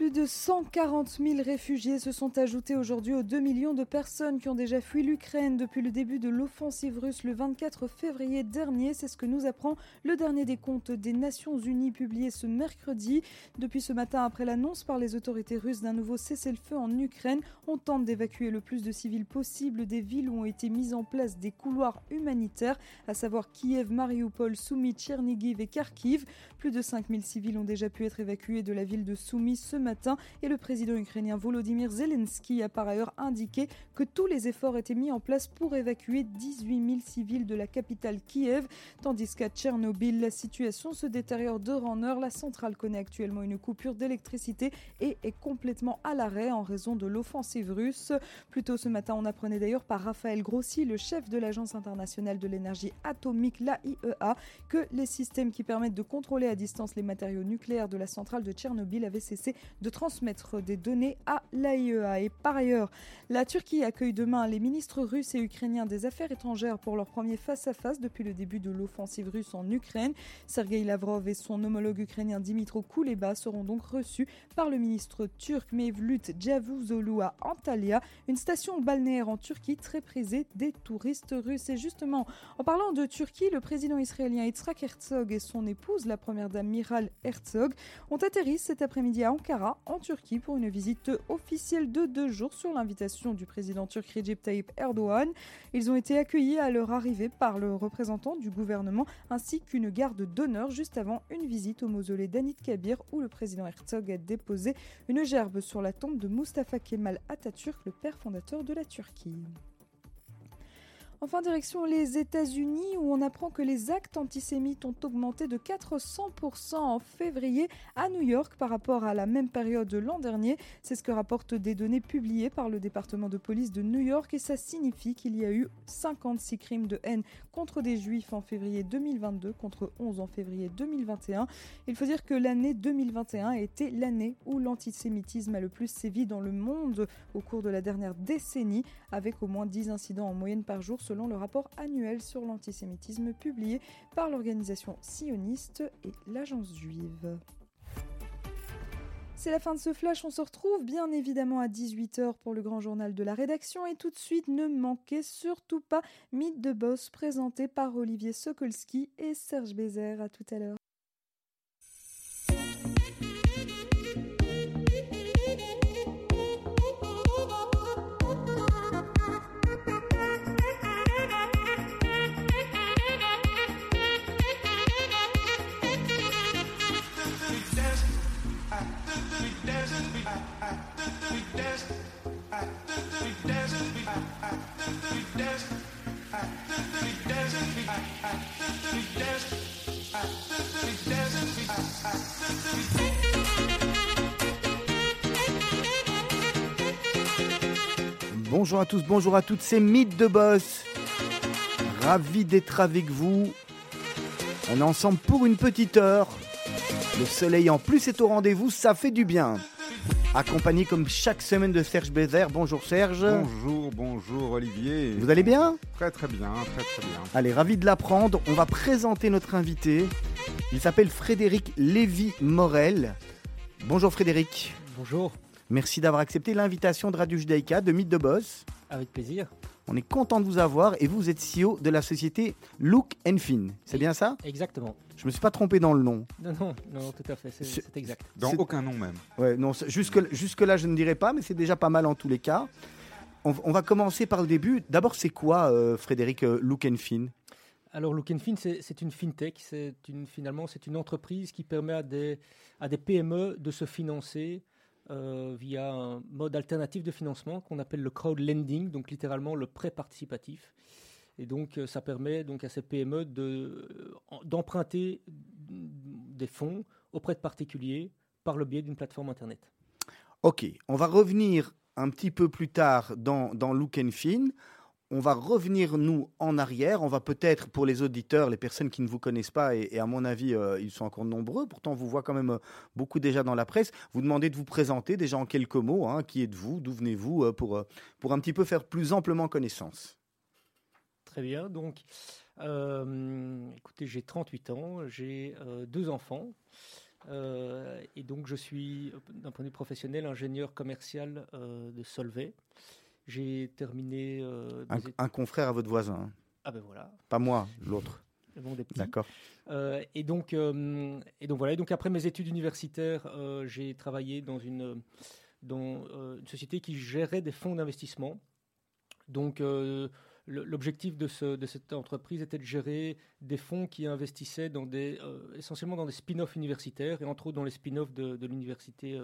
Plus de 140 000 réfugiés se sont ajoutés aujourd'hui aux 2 millions de personnes qui ont déjà fui l'Ukraine depuis le début de l'offensive russe le 24 février dernier. C'est ce que nous apprend le dernier des comptes des Nations Unies publié ce mercredi. Depuis ce matin, après l'annonce par les autorités russes d'un nouveau cessez-le-feu en Ukraine, on tente d'évacuer le plus de civils possible des villes où ont été mis en place des couloirs humanitaires, à savoir Kiev, Mariupol, Soumy, Tchernigiv et Kharkiv. Plus de 5000 civils ont déjà pu être évacués de la ville de Soumy ce matin matin et le président ukrainien Volodymyr Zelensky a par ailleurs indiqué que tous les efforts étaient mis en place pour évacuer 18 000 civils de la capitale Kiev, tandis qu'à Tchernobyl, la situation se détériore d'heure en heure. La centrale connaît actuellement une coupure d'électricité et est complètement à l'arrêt en raison de l'offensive russe. Plus tôt ce matin, on apprenait d'ailleurs par Raphaël Grossi, le chef de l'Agence internationale de l'énergie atomique, l'AIEA, que les systèmes qui permettent de contrôler à distance les matériaux nucléaires de la centrale de Tchernobyl avaient cessé de transmettre des données à l'AIEA. Et par ailleurs, la Turquie accueille demain les ministres russes et ukrainiens des Affaires étrangères pour leur premier face-à-face depuis le début de l'offensive russe en Ukraine. Sergei Lavrov et son homologue ukrainien Dimitro Kuleba seront donc reçus par le ministre turc Mevlut Cavusoglu à Antalya, une station balnéaire en Turquie très prisée des touristes russes. Et justement, en parlant de Turquie, le président israélien Yitzhak Herzog et son épouse, la première dame Miral Herzog, ont atterri cet après-midi à Ankara en Turquie pour une visite officielle de deux jours sur l'invitation du président turc Recep Tayyip Erdogan. Ils ont été accueillis à leur arrivée par le représentant du gouvernement ainsi qu'une garde d'honneur juste avant une visite au mausolée d'Anit Kabir où le président Herzog a déposé une gerbe sur la tombe de Mustafa Kemal Atatürk, le père fondateur de la Turquie. Enfin, direction les États-Unis où on apprend que les actes antisémites ont augmenté de 400% en février à New York par rapport à la même période de l'an dernier. C'est ce que rapportent des données publiées par le département de police de New York et ça signifie qu'il y a eu 56 crimes de haine contre des juifs en février 2022 contre 11 en février 2021. Il faut dire que l'année 2021 a été l'année où l'antisémitisme a le plus sévi dans le monde au cours de la dernière décennie avec au moins 10 incidents en moyenne par jour selon le rapport annuel sur l'antisémitisme publié par l'organisation sioniste et l'agence juive. C'est la fin de ce flash, on se retrouve bien évidemment à 18h pour le grand journal de la rédaction et tout de suite ne manquez surtout pas Mythe de Boss présenté par Olivier Sokolski et Serge Bézère. À tout à l'heure. Bonjour à tous, bonjour à toutes, c'est Mythe de Boss. Ravi d'être avec vous. On est ensemble pour une petite heure. Le soleil en plus est au rendez-vous, ça fait du bien. Accompagné comme chaque semaine de Serge Bézère. Bonjour Serge. Bonjour, bonjour Olivier. Vous allez bien? Très très bien, très très bien. Allez, ravi de l'apprendre. On va présenter notre invité. Il s'appelle Frédéric Lévy-Morel. Bonjour Frédéric. Bonjour. Merci d'avoir accepté l'invitation de Radio Judaïka de Mythe de Boss. Avec plaisir. On est content de vous avoir et vous êtes CEO de la société Look and Fin. C'est bien ça? Exactement. Je me suis pas trompé dans le nom. Non, non, non, tout à fait, c'est exact. Dans aucun nom même. Ouais, non, jusque, jusque là je ne dirais pas, mais c'est déjà pas mal en tous les cas. On, va commencer par le début. D'abord, c'est quoi, euh, Frédéric, euh, Look and Fin alors, Look and Fin, c'est une fintech. C'est une, finalement, c'est une entreprise qui permet à des, à des PME de se financer euh, via un mode alternatif de financement qu'on appelle le crowd lending, donc littéralement le prêt participatif. Et donc, euh, ça permet donc à ces PME d'emprunter des fonds auprès de particuliers par le biais d'une plateforme Internet. Ok, on va revenir un petit peu plus tard dans, dans Look and Fin on va revenir, nous, en arrière. On va peut-être, pour les auditeurs, les personnes qui ne vous connaissent pas, et, à mon avis, euh, ils sont encore nombreux, pourtant on vous voit quand même euh, beaucoup déjà dans la presse, vous demandez de vous présenter déjà en quelques mots. Hein. qui êtes-vous D'où venez-vous euh, pour, pour un petit peu faire plus amplement connaissance Très bien. Donc, écoutez, j'ai 38 ans, j'ai deux enfants. et donc je suis, d'un point de vue professionnel, ingénieur commercial de Solvay. J'ai terminé. Un, un, confrère à votre voisin. Hein. Ah ben voilà. Pas moi, l'autre. D'accord. Euh, et donc, euh, et donc voilà. Et donc après mes études universitaires, euh, j'ai travaillé dans une dans une société qui gérait des fonds d'investissement. Donc l'objectif de, ce, de, cette entreprise était de gérer des fonds qui investissaient dans des, essentiellement dans des spin-offs universitaires et entre autres dans les spin-offs de, de l'université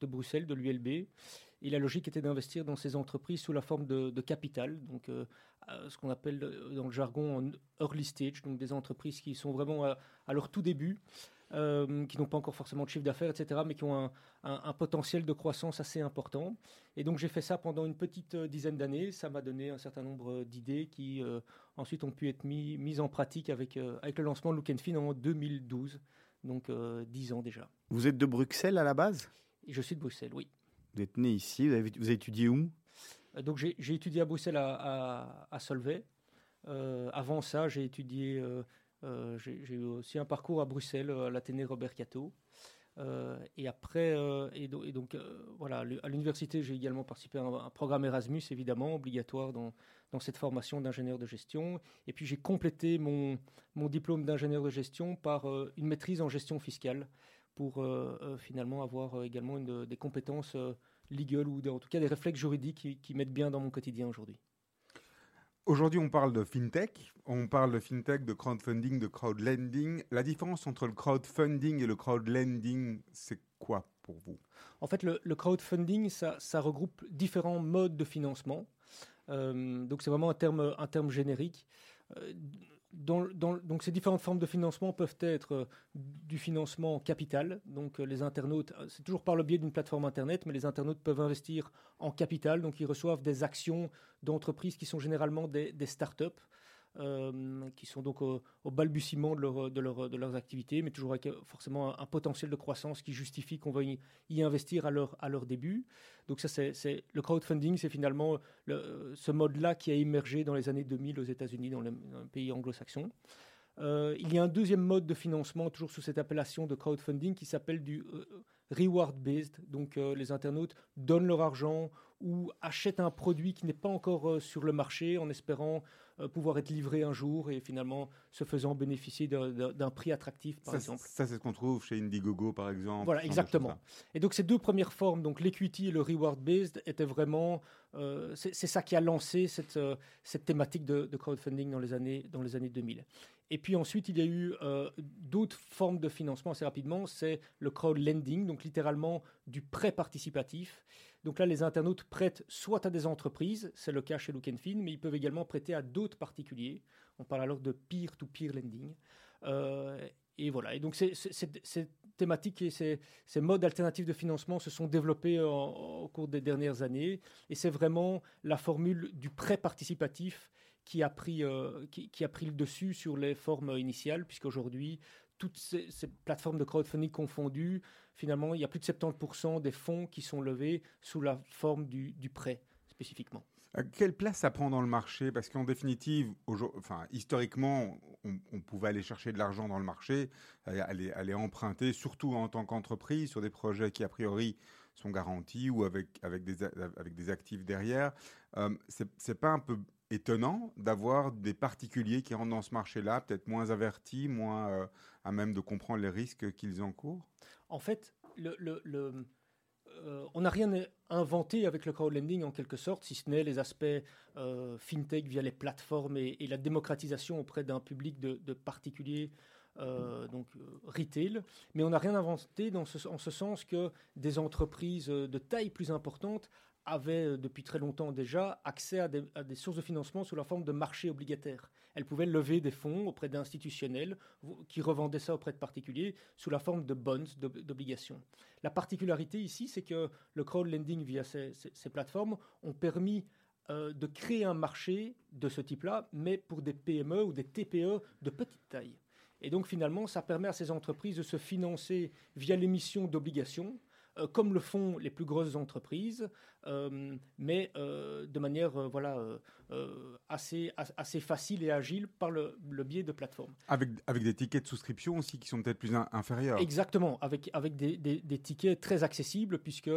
de Bruxelles, de l'ULB. Et la logique était d'investir dans ces entreprises sous la forme de, capital, donc euh, ce qu'on appelle euh, dans le jargon en early stage, donc des entreprises qui sont vraiment à, leur tout début, euh, qui n'ont pas encore forcément de chiffre d'affaires, etc., mais qui ont un, potentiel de croissance assez important. Et donc j'ai fait ça pendant une petite dizaine d'années. Ça m'a donné un certain nombre d'idées qui ensuite ont pu être mises mis en pratique avec, avec le lancement de Look Fin en 2012, donc dix ans déjà. Vous êtes de Bruxelles à la base? Je suis de Bruxelles, oui. Vous êtes né ici, vous avez, étudié où? Euh, Donc j'ai étudié à Bruxelles à, Solvay. Euh, avant ça, j'ai étudié, euh, j'ai eu aussi un parcours à Bruxelles, à l'Athénée Robert Cato. et après, et, donc voilà, à l'université, j'ai également participé à un, programme Erasmus, évidemment, obligatoire dans, cette formation d'ingénieur de gestion. Et puis j'ai complété mon diplôme d'ingénieur de gestion par une maîtrise en gestion fiscale pour finalement avoir également une, des compétences legal ou en tout cas des réflexes juridiques qui, mettent bien dans mon quotidien aujourd'hui. Aujourd'hui, on parle de fintech, on parle de fintech, de crowdfunding, de crowdlending. La différence entre le crowdfunding et le crowdlending, c'est quoi pour vous? En fait, le, crowdfunding, ça, ça, regroupe différents modes de financement. Euh, donc, c'est vraiment un terme, un terme générique. Euh, donc ces différentes formes de financement peuvent être euh, du financement capital. Donc euh, les internautes, euh, c'est toujours par le biais d'une plateforme internet, mais les internautes peuvent investir en capital. Donc ils reçoivent des actions d'entreprises qui sont généralement des, des start-up. Euh, qui sont donc au, balbutiement de, leur, de, leur, de, leurs activités, mais toujours avec forcément un, potentiel de croissance qui justifie qu'on va y, investir à leur, début. Donc ça, c'est le crowdfunding, c'est finalement le, ce mode-là qui a émergé dans les années 2000 aux États-Unis, dans, les, pays anglo-saxons. Euh, il y a un deuxième mode de financement, toujours sous cette appellation de crowdfunding, qui s'appelle du euh, reward-based. Donc les internautes donnent leur argent ou achètent un produit qui n'est pas encore sur le marché en espérant euh, pouvoir être livré un jour et finalement se faisant bénéficier d'un prix attractif, par exemple. Ça, c'est ce qu'on trouve chez Indiegogo, par exemple. Voilà, exactement. Et donc ces deux premières formes, donc l'equity et le reward-based, étaient vraiment... Euh, c'est ça qui a lancé cette, euh, cette thématique de, crowdfunding dans les, années, dans les années 2000. Et puis ensuite, il y a eu d'autres formes de financement assez rapidement. C'est le crowdlending, donc littéralement du prêt participatif. Donc là, les internautes prêtent soit à des entreprises, c'est le cas chez Look Fin, mais ils peuvent également prêter à d'autres particuliers. On parle alors de peer-to-peer lending. Euh, et voilà. Et donc ces, thématiques et ces, modes alternatifs de financement se sont développés au cours des dernières années. Et c'est vraiment la formule du prêt participatif qui a pris, euh, qui, a pris le dessus sur les formes initiales, puisqu'aujourd'hui, toutes ces, plateformes de crowdfunding confondues, finalement, il y a plus de 70% des fonds qui sont levés sous la forme du, prêt spécifiquement. Euh, quelle place ça prend dans le marché? Parce qu'en définitive, historiquement, on, pouvait aller chercher de l'argent dans le marché, euh, aller, emprunter, surtout en tant qu'entreprise, sur des projets qui, a priori, sont garantis ou avec, avec, des, avec des actifs derrière. Euh, c'est pas un peu étonnant d'avoir des particuliers qui rentrent dans ce marché-là, peut-être moins avertis, moins euh, à même de comprendre les risques qu'ils encourent? En fait, le, euh, on n'a rien inventé avec le crowdlending en quelque sorte, si ce n'est les aspects euh, fintech via les plateformes et, la démocratisation auprès d'un public de, particuliers. donc retail, mais on n'a rien inventé dans ce, en ce sens que des entreprises de taille plus importante avaient euh, depuis très longtemps déjà accès à des, sources de financement sous la forme de marchés obligataires. Elles pouvaient lever des fonds auprès d'institutionnels qui revendaient ça auprès de particuliers sous la forme de bonds, d'obligations. La particularité ici, c'est que le crowdlending via ces, plateformes ont permis euh, de créer un marché de ce type-là, mais pour des PME ou des TPE de petite taille. Et donc finalement, ça permet à ces entreprises de se financer via l'émission d'obligations comme le font les plus grosses entreprises, mais de manière voilà, assez, assez facile et agile par le, biais de plateformes. Avec, avec des tickets de souscription aussi qui sont peut-être plus inférieurs. Exactement, avec, avec des, des, des tickets très accessibles, puisque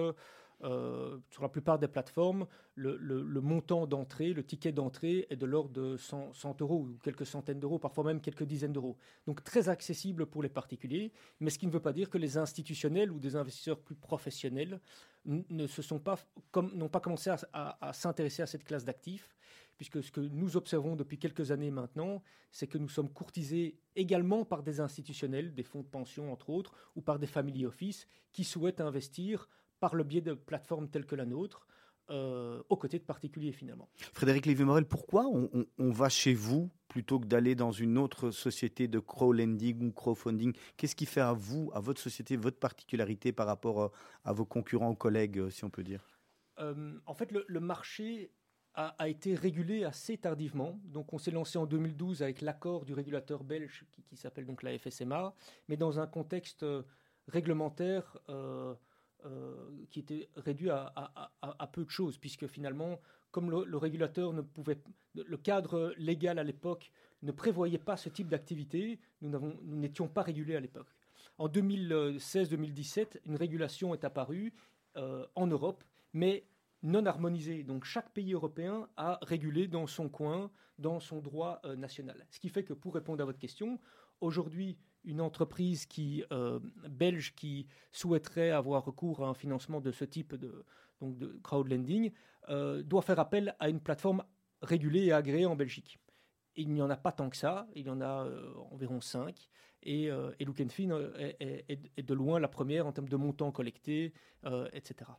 euh, sur la plupart des plateformes, le, montant d'entrée, le ticket d'entrée est de l'ordre de 100, euros ou quelques centaines d'euros, parfois même quelques dizaines d'euros. Donc très accessible pour les particuliers, mais ce qui ne veut pas dire que les institutionnels ou des investisseurs plus professionnels ne se sont pas, n'ont pas commencé à, s'intéresser à cette classe d'actifs puisque ce que nous observons depuis quelques années maintenant, c'est que nous sommes courtisés également par des institutionnels, des fonds de pension entre autres, ou par des family office qui souhaitent investir par le biais de plateformes telles que la nôtre, euh, aux côtés de particuliers finalement. Frédéric Lévy-Morel, pourquoi on, va chez vous plutôt que d'aller dans une autre société de crowdlending ou crowdfunding? Qu'est-ce qui fait à vous, à votre société, votre particularité par rapport euh, à vos concurrents ou collègues, euh, si on peut dire? En fait, le, marché a, été régulé assez tardivement. Donc, on s'est lancé en 2012 avec l'accord du régulateur belge qui, qui s'appelle donc la FSMA, mais dans un contexte réglementaire euh, qui était réduit à, peu de choses, puisque finalement, comme le, régulateur ne pouvait, le cadre légal à l'époque ne prévoyait pas ce type d'activité, nous n'étions pas régulés à l'époque. En 2016-2017, une régulation est apparue euh, en Europe, mais non harmonisée. Donc chaque pays européen a régulé dans son coin, dans son droit euh, national. Ce qui fait que pour répondre à votre question, aujourd'hui, une entreprise euh, belge qui souhaiterait avoir recours à un financement de ce type de, donc de crowdlending euh, doit faire appel à une plateforme régulée et agréée en Belgique. Il n'y en a pas tant que ça, il y en a euh, environ 5. Et, et Look Fin est, est, de loin la première en termes de montant collecté, etc.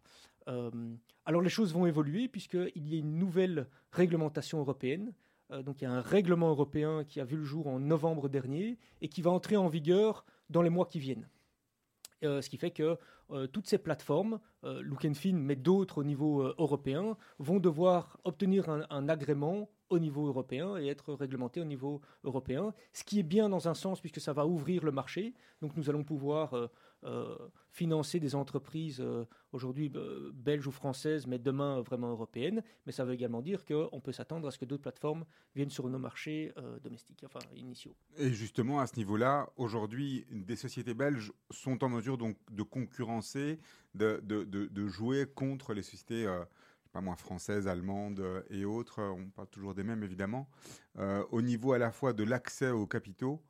alors les choses vont évoluer puisqu'il y a une nouvelle réglementation européenne donc il y a un règlement européen qui a vu le jour en novembre dernier et qui va entrer en vigueur dans les mois qui viennent. Euh, ce qui fait que euh, toutes ces plateformes, Look Fin, mais d'autres au niveau européen, vont devoir obtenir un, agrément au niveau européen et être réglementées au niveau européen, ce qui est bien dans un sens puisque ça va ouvrir le marché. Donc nous allons pouvoir euh, financer des entreprises euh, aujourd'hui euh, belges ou françaises, mais demain vraiment européennes. Mais ça veut également dire qu'on peut s'attendre à ce que d'autres plateformes viennent sur nos marchés domestiques, enfin initiaux. Et justement, à ce niveau-là, aujourd'hui, des sociétés belges sont en mesure donc de concurrencer, de, jouer contre les sociétés pas moins françaises, allemandes et autres, on parle toujours des mêmes évidemment, au niveau à la fois de l'accès aux capitaux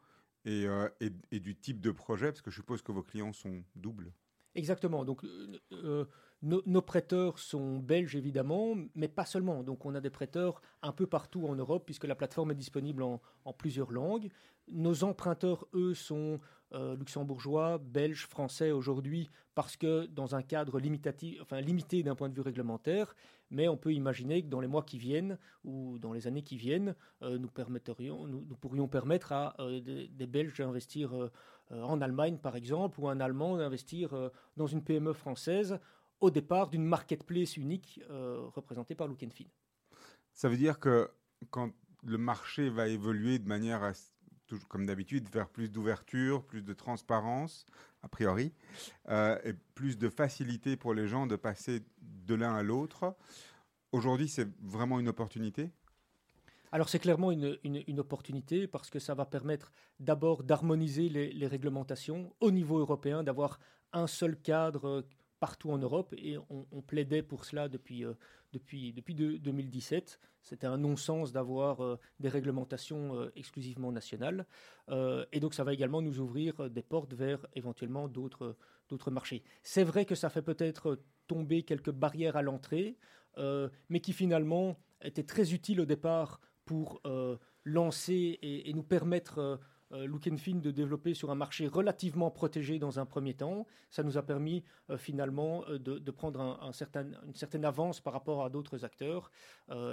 euh, et, du type de projet, parce que je suppose que vos clients sont doubles. Exactement. Donc, euh, nos, prêteurs sont belges, évidemment, mais pas seulement. Donc, on a des prêteurs un peu partout en Europe, puisque la plateforme est disponible en, plusieurs langues. Nos emprunteurs, eux, sont euh, luxembourgeois, belges, français aujourd'hui, parce que dans un cadre limitatif, enfin, limité d'un point de vue réglementaire, mais on peut imaginer que dans les mois qui viennent ou dans les années qui viennent, euh, nous, pourrions permettre à euh, des, Belges d'investir en Allemagne, par exemple, ou un Allemand d'investir dans une PME française au départ d'une marketplace unique représentée par Look Fin. Ça veut dire que quand le marché va évoluer de manière à comme d'habitude, vers plus d'ouverture, plus de transparence, a priori, euh, et plus de facilité pour les gens de passer de l'un à l'autre. Aujourd'hui, c'est vraiment une opportunité? Alors c'est clairement une, une, opportunité parce que ça va permettre d'abord d'harmoniser les, les, réglementations au niveau européen, d'avoir un seul cadre partout en Europe et on, plaidait pour cela depuis, euh, depuis, depuis 2017. C'était un non-sens d'avoir euh, des réglementations euh, exclusivement nationales. et donc ça va également nous ouvrir des portes vers éventuellement d'autres, marchés. C'est vrai que ça fait peut-être tomber quelques barrières à l'entrée, mais qui finalement étaient très utiles au départ pour lancer et, nous permettre euh, Look Fin de développer sur un marché relativement protégé dans un premier temps. Ça nous a permis euh, finalement euh, de, prendre une certaine avance par rapport à d'autres acteurs.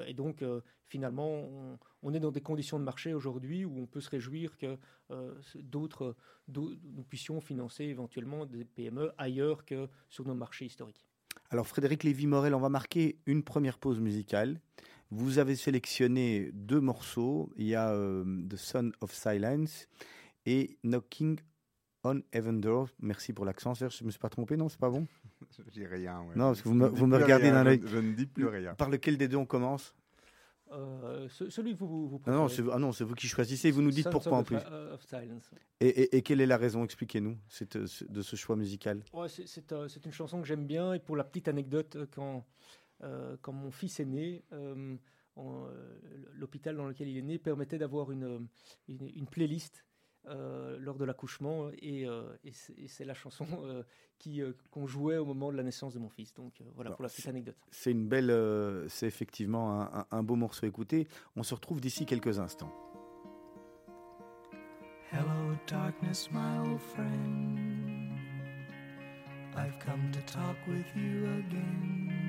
et donc finalement, on, est dans des conditions de marché aujourd'hui où on peut se réjouir que d'autres, nous puissions financer éventuellement des PME ailleurs que sur nos marchés historiques. Alors Frédéric Lévy-Morel, on va marquer une première pause musicale. Vous avez sélectionné deux morceaux. Il y a euh, The Son of Silence et Knocking On Heaven Door. Merci pour l'accent, Serge. Je ne me suis pas trompé, non? C'est pas bon? Je dis rien. ouais. Non, parce que vous Je me, vous regardez rien, d'un je- œil. Je ne dis plus rien. Par lequel des deux on commence? Euh, ce- celui que vous, vous, vous Ah non, c'est ah non, c'est vous qui choisissez. Vous nous dites Sons pourquoi en plus. Euh, of Silence. Et, et- et quelle est la raison? Expliquez-nous de ce choix musical. Ouais, c'est- c'est c'est une chanson que j'aime bien. Et pour la petite anecdote, quand, quand mon fils est né, euh, en, euh, l'hôpital dans lequel il est né permettait d'avoir une, euh, une, une playlist euh, lors de l'accouchement. Et, euh, et c'est et c'est la chanson euh, qui, euh, qu'on jouait au moment de la naissance de mon fils. Donc euh, voilà Alors, pour la petite anecdote. C'est une belle, euh, c'est effectivement un, un- un beau morceau à écouter. On se retrouve d'ici quelques instants. Hello, darkness, my old friend. I've come to talk with you again.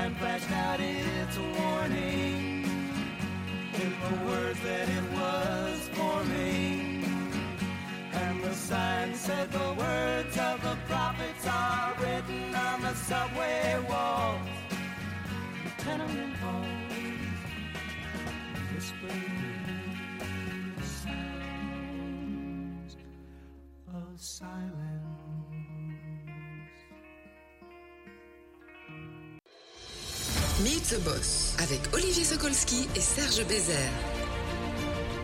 sign flashed out its warning in the words that it was forming. And the sign said the words of the prophets are written on the subway walls, the tenement halls, whispering sounds of silence. Meet the Boss avec Olivier Sokolski et Serge Bézère.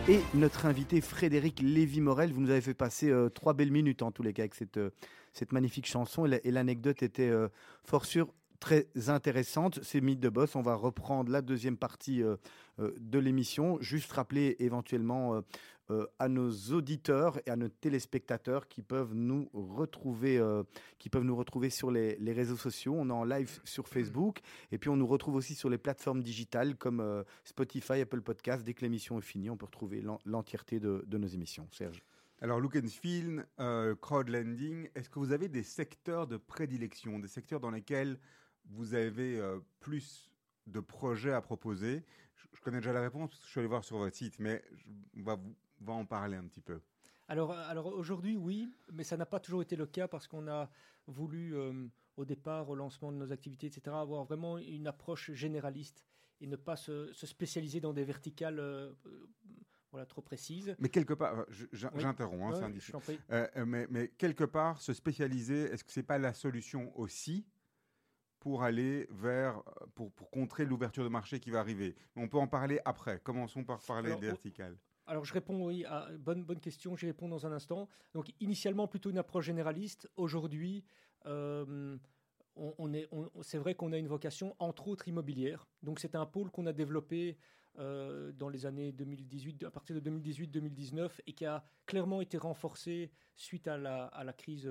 Et notre invité Frédéric Lévy-Morel, vous nous avez fait passer euh, trois belles minutes en tous les cas avec cette, euh, cette magnifique chanson. Et la- et l'anecdote était euh, fort sûr très intéressante. C'est Mythe de Boss. On va reprendre la deuxième partie euh, euh, de l'émission. Juste rappeler éventuellement euh, à nos auditeurs et à nos téléspectateurs qui peuvent nous retrouver, qui peuvent nous retrouver sur les, réseaux sociaux. On est en live sur Facebook et puis on nous retrouve aussi sur les plateformes digitales comme Spotify, Apple Podcast. Dès que l'émission est finie, on peut retrouver l'en- l'entièreté de, de nos émissions. Serge. Alors, look and feel, crowdlending, est-ce que vous avez des secteurs de prédilection, des secteurs dans lesquels vous avez euh, plus de projets à proposer je, je connais déjà la réponse parce que je suis allé voir sur votre site, mais je- on va, vous- on va en parler un petit peu. Alors, alors aujourd'hui, oui, mais ça n'a pas toujours été le cas parce qu'on a voulu, euh, au départ, au lancement de nos activités, etc., avoir vraiment une approche généraliste et ne pas se, se spécialiser dans des verticales euh, euh, voilà, trop précises. Mais quelque part, euh, je- j'in- Oui. j'interromps, hein, Ouais, c'est. Euh, euh, mais, mais quelque part, se spécialiser, est-ce que c'est pas la solution aussi pour aller vers, pour, pour contrer l'ouverture de marché qui va arriver. On peut en parler après. Commençons par parler Alors, des verticales. Alors je réponds oui à bonne bonne question. J'y réponds dans un instant. Donc initialement plutôt une approche généraliste. Aujourd'hui, euh, on, on est, on- c'est vrai qu'on a une vocation entre autres immobilière. Donc c'est un pôle qu'on a développé euh, dans les années 2018, à partir de 2018-2019, et qui a clairement été renforcé suite à la, crise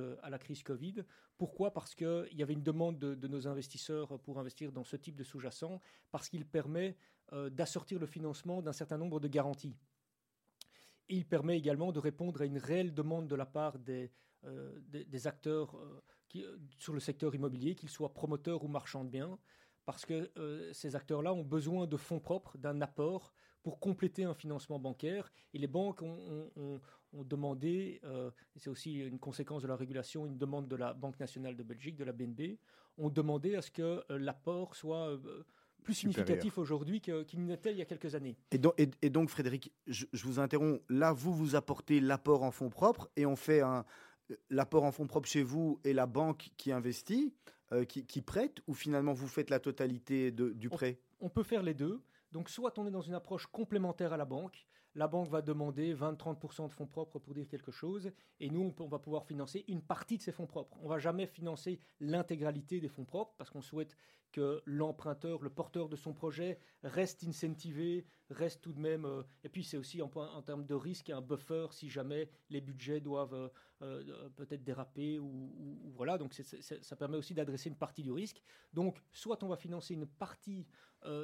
Covid. Pourquoi? Parce qu'il y avait une demande de, nos investisseurs pour investir dans ce type de sous-jacent, parce qu'il permet euh, d'assortir le financement d'un certain nombre de garanties. Et il permet également de répondre à une réelle demande de la part des, euh, acteurs sur le secteur immobilier, qu'ils soient promoteurs ou marchands de biens, parce que euh, ces acteurs-là ont besoin de fonds propres, d'un apport pour compléter un financement bancaire. Et les banques ont, ont- ont- ont demandé, euh, et c'est aussi une conséquence de la régulation, une demande de la Banque nationale de Belgique, de la BNB, ont demandé à ce que euh, l'apport soit plus significatif aujourd'hui qu'il n'était il y a quelques années. Et donc, et- et donc, Frédéric, je, je vous interromps. Là, vous, vous apportez l'apport en fonds propres et on fait un, l'apport en fonds propres chez vous et la banque qui investit, euh, qui, qui prête, ou finalement vous faites la totalité de- du prêt? On peut faire les deux. Donc, soit on est dans une approche complémentaire à la banque. La banque va demander 20-30% de fonds propres pour dire quelque chose. Et nous, on, va pouvoir financer une partie de ces fonds propres. On va jamais financer l'intégralité des fonds propres parce qu'on souhaite que l'emprunteur, le porteur de son projet, reste incentivé, reste tout de même. euh, et puis, c'est aussi en, termes de risque un buffer si jamais les budgets doivent euh, euh, peut-être déraper ou, voilà. Donc, ça permet aussi d'adresser une partie du risque. Donc, soit on va financer une partie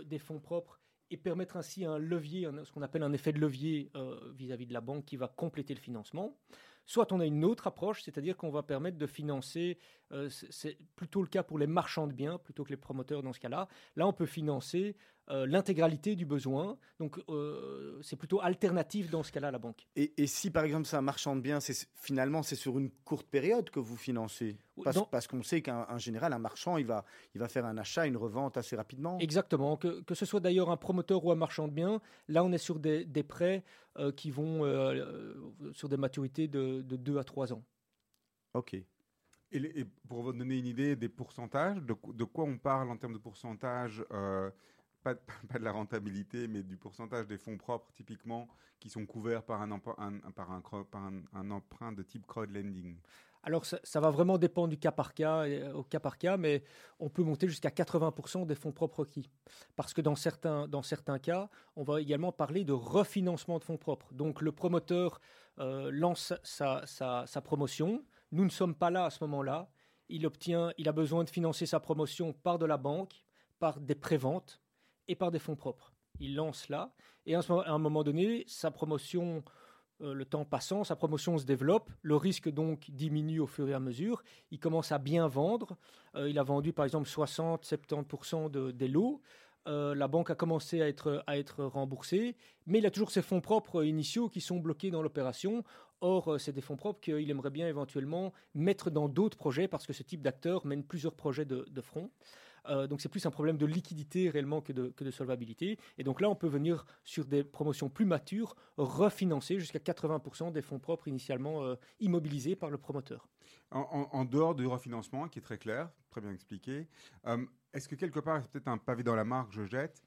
des fonds propres et permettre ainsi un levier, ce qu'on appelle un effet de levier euh, vis-à-vis de la banque qui va compléter le financement. Soit on a une autre approche, c'est-à-dire qu'on va permettre de financer, euh, c'est plutôt le cas pour les marchands de biens plutôt que les promoteurs dans ce cas-là. Là, on peut financer euh, l'intégralité du besoin. Donc, euh, c'est plutôt alternatif dans ce cas-là à la banque. et, et si par exemple c'est un marchand de biens, c'est finalement c'est sur une courte période que vous financez? Parce, Dans- parce qu'on sait qu'un en général un marchand il va, il va faire un achat, une revente assez rapidement. Exactement. Que, que ce soit d'ailleurs un promoteur ou un marchand de biens, là on est sur des, des prêts euh, qui vont sur des maturités de, de 2 à 3 ans. Ok. Et, pour vous donner une idée des pourcentages, de, qu- de quoi on parle en termes de pourcentage euh, pas, de la rentabilité, mais du pourcentage des fonds propres, typiquement, qui sont couverts par un, emprunt de type crowdlending. Alors ça, va vraiment dépendre du cas par cas, euh, au cas par cas, mais on peut monter jusqu'à 80% des fonds propres requis. Parce que dans certains, dans certains cas, on va également parler de refinancement de fonds propres. Donc le promoteur euh, lance sa, sa- sa promotion, nous ne sommes pas là à ce moment-là, il, obtient, il a besoin de financer sa promotion par de la banque, par des préventes et par des fonds propres. Il lance là, et à, un moment donné, sa promotion euh, le temps passant, sa promotion se développe, le risque donc diminue au fur et à mesure, il commence à bien vendre, Euh, il a vendu par exemple 60-70% de, des lots, Euh, la banque a commencé à être, à être remboursée, mais il a toujours ses fonds propres initiaux qui sont bloqués dans l'opération. Or, c'est des fonds propres qu'il aimerait bien éventuellement mettre dans d'autres projets parce que ce type d'acteur mène plusieurs projets de front. Euh, donc c'est plus un problème de liquidité réellement que de, solvabilité. Et donc là, on peut venir sur des promotions plus matures, refinancer jusqu'à 80% des fonds propres initialement euh, immobilisés par le promoteur. En, dehors du refinancement, qui est très clair, très bien expliqué, euh, est-ce que quelque part, c'est peut-être un pavé dans la mare que je jette,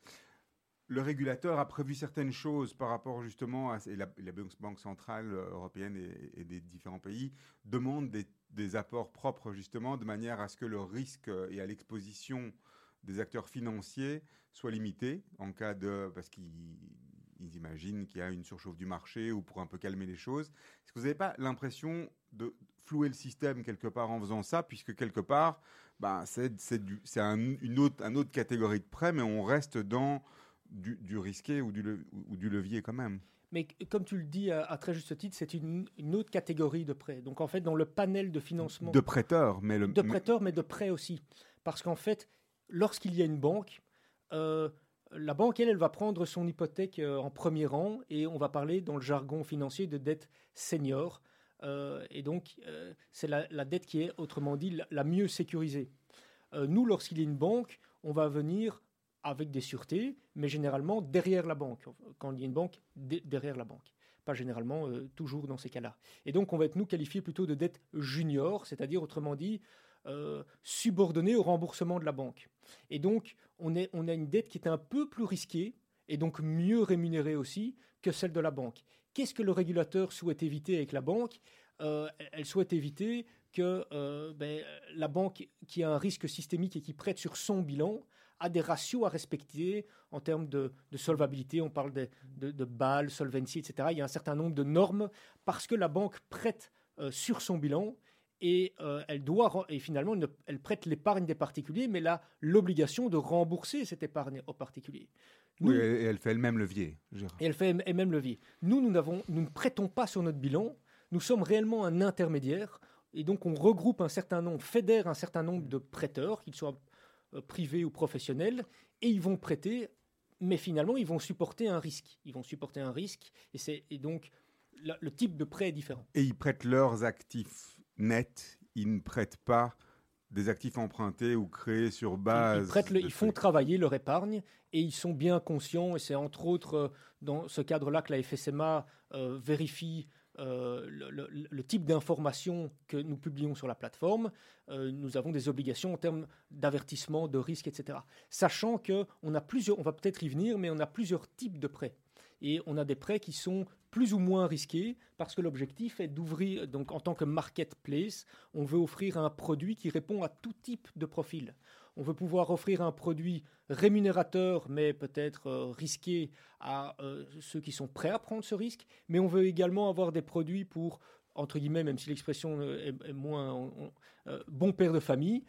le régulateur a prévu certaines choses par rapport justement à et la, la Banque centrale européenne et, et des différents pays demandent des, des apports propres justement de manière à ce que le risque euh, et à l'exposition des acteurs financiers soit limité en cas de parce qu'ils ils imaginent qu'il y a une surchauffe du marché ou pour un peu calmer les choses. Est-ce que vous n'avez pas l'impression de flouer le système quelque part en faisant ça, puisque quelque part, ben, c'est un, une autre, autre catégorie de prêt, mais on reste dans du, du risqué ou du, ou du levier quand même? Mais comme tu le dis à, à très juste titre, c'est une, une autre catégorie de prêts. Donc en fait, dans le panel de financement De prêteurs, mais le de prêteurs, mais de prêts aussi. Parce qu'en fait, lorsqu'il y a une banque, euh, la banque, elle, elle va prendre son hypothèque euh, en premier rang et on va parler dans le jargon financier de dette senior. Euh, et donc, euh, c'est la, la dette qui est, autrement dit, la, la mieux sécurisée. Euh, nous, lorsqu'il y a une banque, on va venir avec des sûretés, mais généralement derrière la banque. Quand il y a une banque, derrière la banque. pas généralement euh, toujours dans ces cas-là. Et donc on va être nous qualifiés plutôt de dette junior, c'est-à-dire autrement dit euh, subordonnée au remboursement de la banque. Et donc on, est, on a une dette qui est un peu plus risquée et donc mieux rémunérée aussi que celle de la banque. Qu'est-ce que le régulateur souhaite éviter avec la banque? Euh, Elle souhaite éviter que ben, la banque qui a un risque systémique et qui prête sur son bilan a des ratios à respecter en termes de, de solvabilité. On parle de, de, de BAL, solvency, etc. Il y a un certain nombre de normes parce que la banque prête euh, sur son bilan et euh, elle doit et finalement elle, prête l'épargne des particuliers, mais elle a l'obligation de rembourser cette épargne aux particuliers. Nous- Oui, et elle fait le même levier. Gérard. et elle fait et même levier. Nous, nous, nous ne prêtons pas sur notre bilan. Nous sommes réellement un intermédiaire. Et donc, on regroupe un certain nombre, fédère un certain nombre de prêteurs, qu'ils soient privés ou professionnels, et ils vont prêter, mais finalement, ils vont supporter un risque. Ils vont supporter un risque, et, c'est, et donc, la- le type de prêt est différent. Et ils prêtent leurs actifs nets. Ils ne prêtent pas des actifs empruntés ou créés sur base. Ils, le- ils font travailler leur épargne et ils sont bien conscients, et c'est entre autres euh, dans ce cadre-là que la FSMA euh, vérifie euh, le, type d'informations que nous publions sur la plateforme. Euh, nous avons des obligations en termes d'avertissement, de risque, etc. Sachant que on a plusieurs, on va peut-être y venir, mais on a plusieurs types de prêts. Et on a des prêts qui sont plus ou moins risqués parce que l'objectif est d'ouvrir, donc en tant que marketplace, on veut offrir un produit qui répond à tout type de profil. On veut pouvoir offrir un produit rémunérateur, mais peut-être euh, risqué à euh, ceux qui sont prêts à prendre ce risque. Mais on veut également avoir des produits pour, entre guillemets, même si l'expression euh, est, moins on- on- bon père de famille,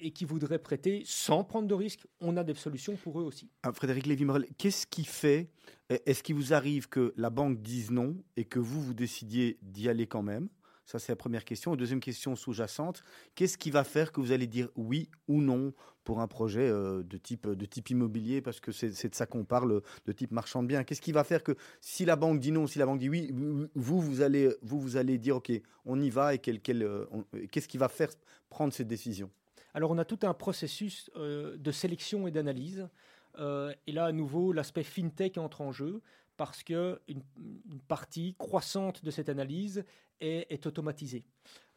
et qui voudraient prêter sans prendre de risque. On a des solutions pour eux aussi. Ah, Frédéric Lévy-Morel, qu'est-ce qui fait Est-ce qu'il vous arrive que la banque dise non et que vous, vous décidiez d'y aller quand même? Ça, c'est la première question. Deuxième question sous-jacente, qu'est-ce qui va faire que vous allez dire oui ou non pour un projet euh, de, type, de type immobilier? Parce que c'est de ça qu'on parle, de type marchand de biens. Qu'est-ce qui va faire que si la banque dit non, si la banque dit oui, vous, vous allez, vous, vous allez dire OK, on y va et euh, qu'est-ce qui va faire prendre cette décision? Alors on a tout un processus euh, de sélection et d'analyse. Et là, à nouveau, l'aspect fintech entre en jeu parce que une, une partie croissante de cette analyse est, est automatisée.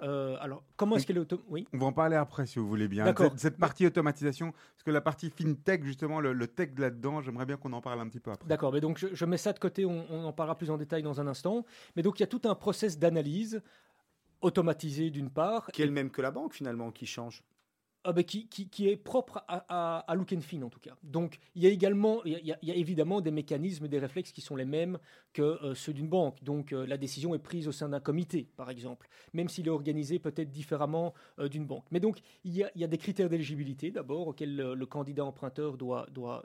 Euh, alors, comment est-ce qu'elle est auto- Oui. On va en parler après si vous voulez bien. D'accord. Cette, cette partie automatisation, parce que la partie fintech, justement, le, le tech là-dedans, j'aimerais bien qu'on en parle un petit peu après. D'accord, mais donc je, je mets ça de côté, on, on en parlera plus en détail dans un instant. Mais donc il y a tout un process d'analyse automatisé d'une part, Qui est le même que la banque finalement, qui change Ah ben, qui, est propre à, à, Look en tout cas. Donc il y a également, il y a- évidemment des mécanismes, des réflexes qui sont les mêmes que euh, ceux d'une banque. Donc euh, la décision est prise au sein d'un comité, par exemple, même s'il est organisé peut-être différemment euh, d'une banque. Mais donc il y a, des critères d'éligibilité d'abord auxquels le, candidat emprunteur doit, doit,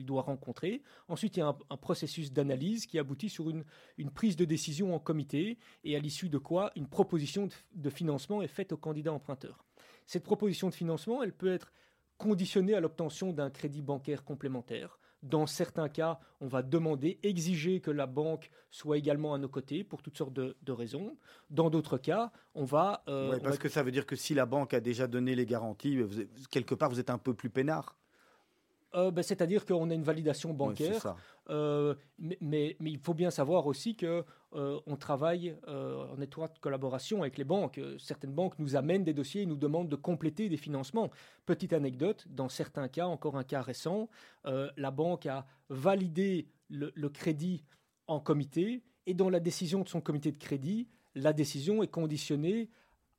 doit rencontrer. Ensuite il y a un, processus d'analyse qui aboutit sur une, prise de décision en comité et à l'issue de quoi une proposition de financement est faite au candidat emprunteur. Cette proposition de financement, elle peut être conditionnée à l'obtention d'un crédit bancaire complémentaire. Dans certains cas, on va demander, exiger que la banque soit également à nos côtés pour toutes sortes de, de raisons. Dans d'autres cas, on va... euh, Ouais, on parce va- que ça veut dire que si la banque a déjà donné les garanties, vous quelque part, vous êtes un peu plus peinard. Euh, ben, C'est-à-dire qu'on a une validation bancaire. Euh, mais, mais- mais il faut bien savoir aussi que euh, on travaille en étroite collaboration avec les banques. Certaines banques nous amènent des dossiers et nous demandent de compléter des financements. Petite anecdote, dans certains cas, encore un cas récent, la banque a validé le, le crédit en comité et dans la décision de son comité de crédit, la décision est conditionnée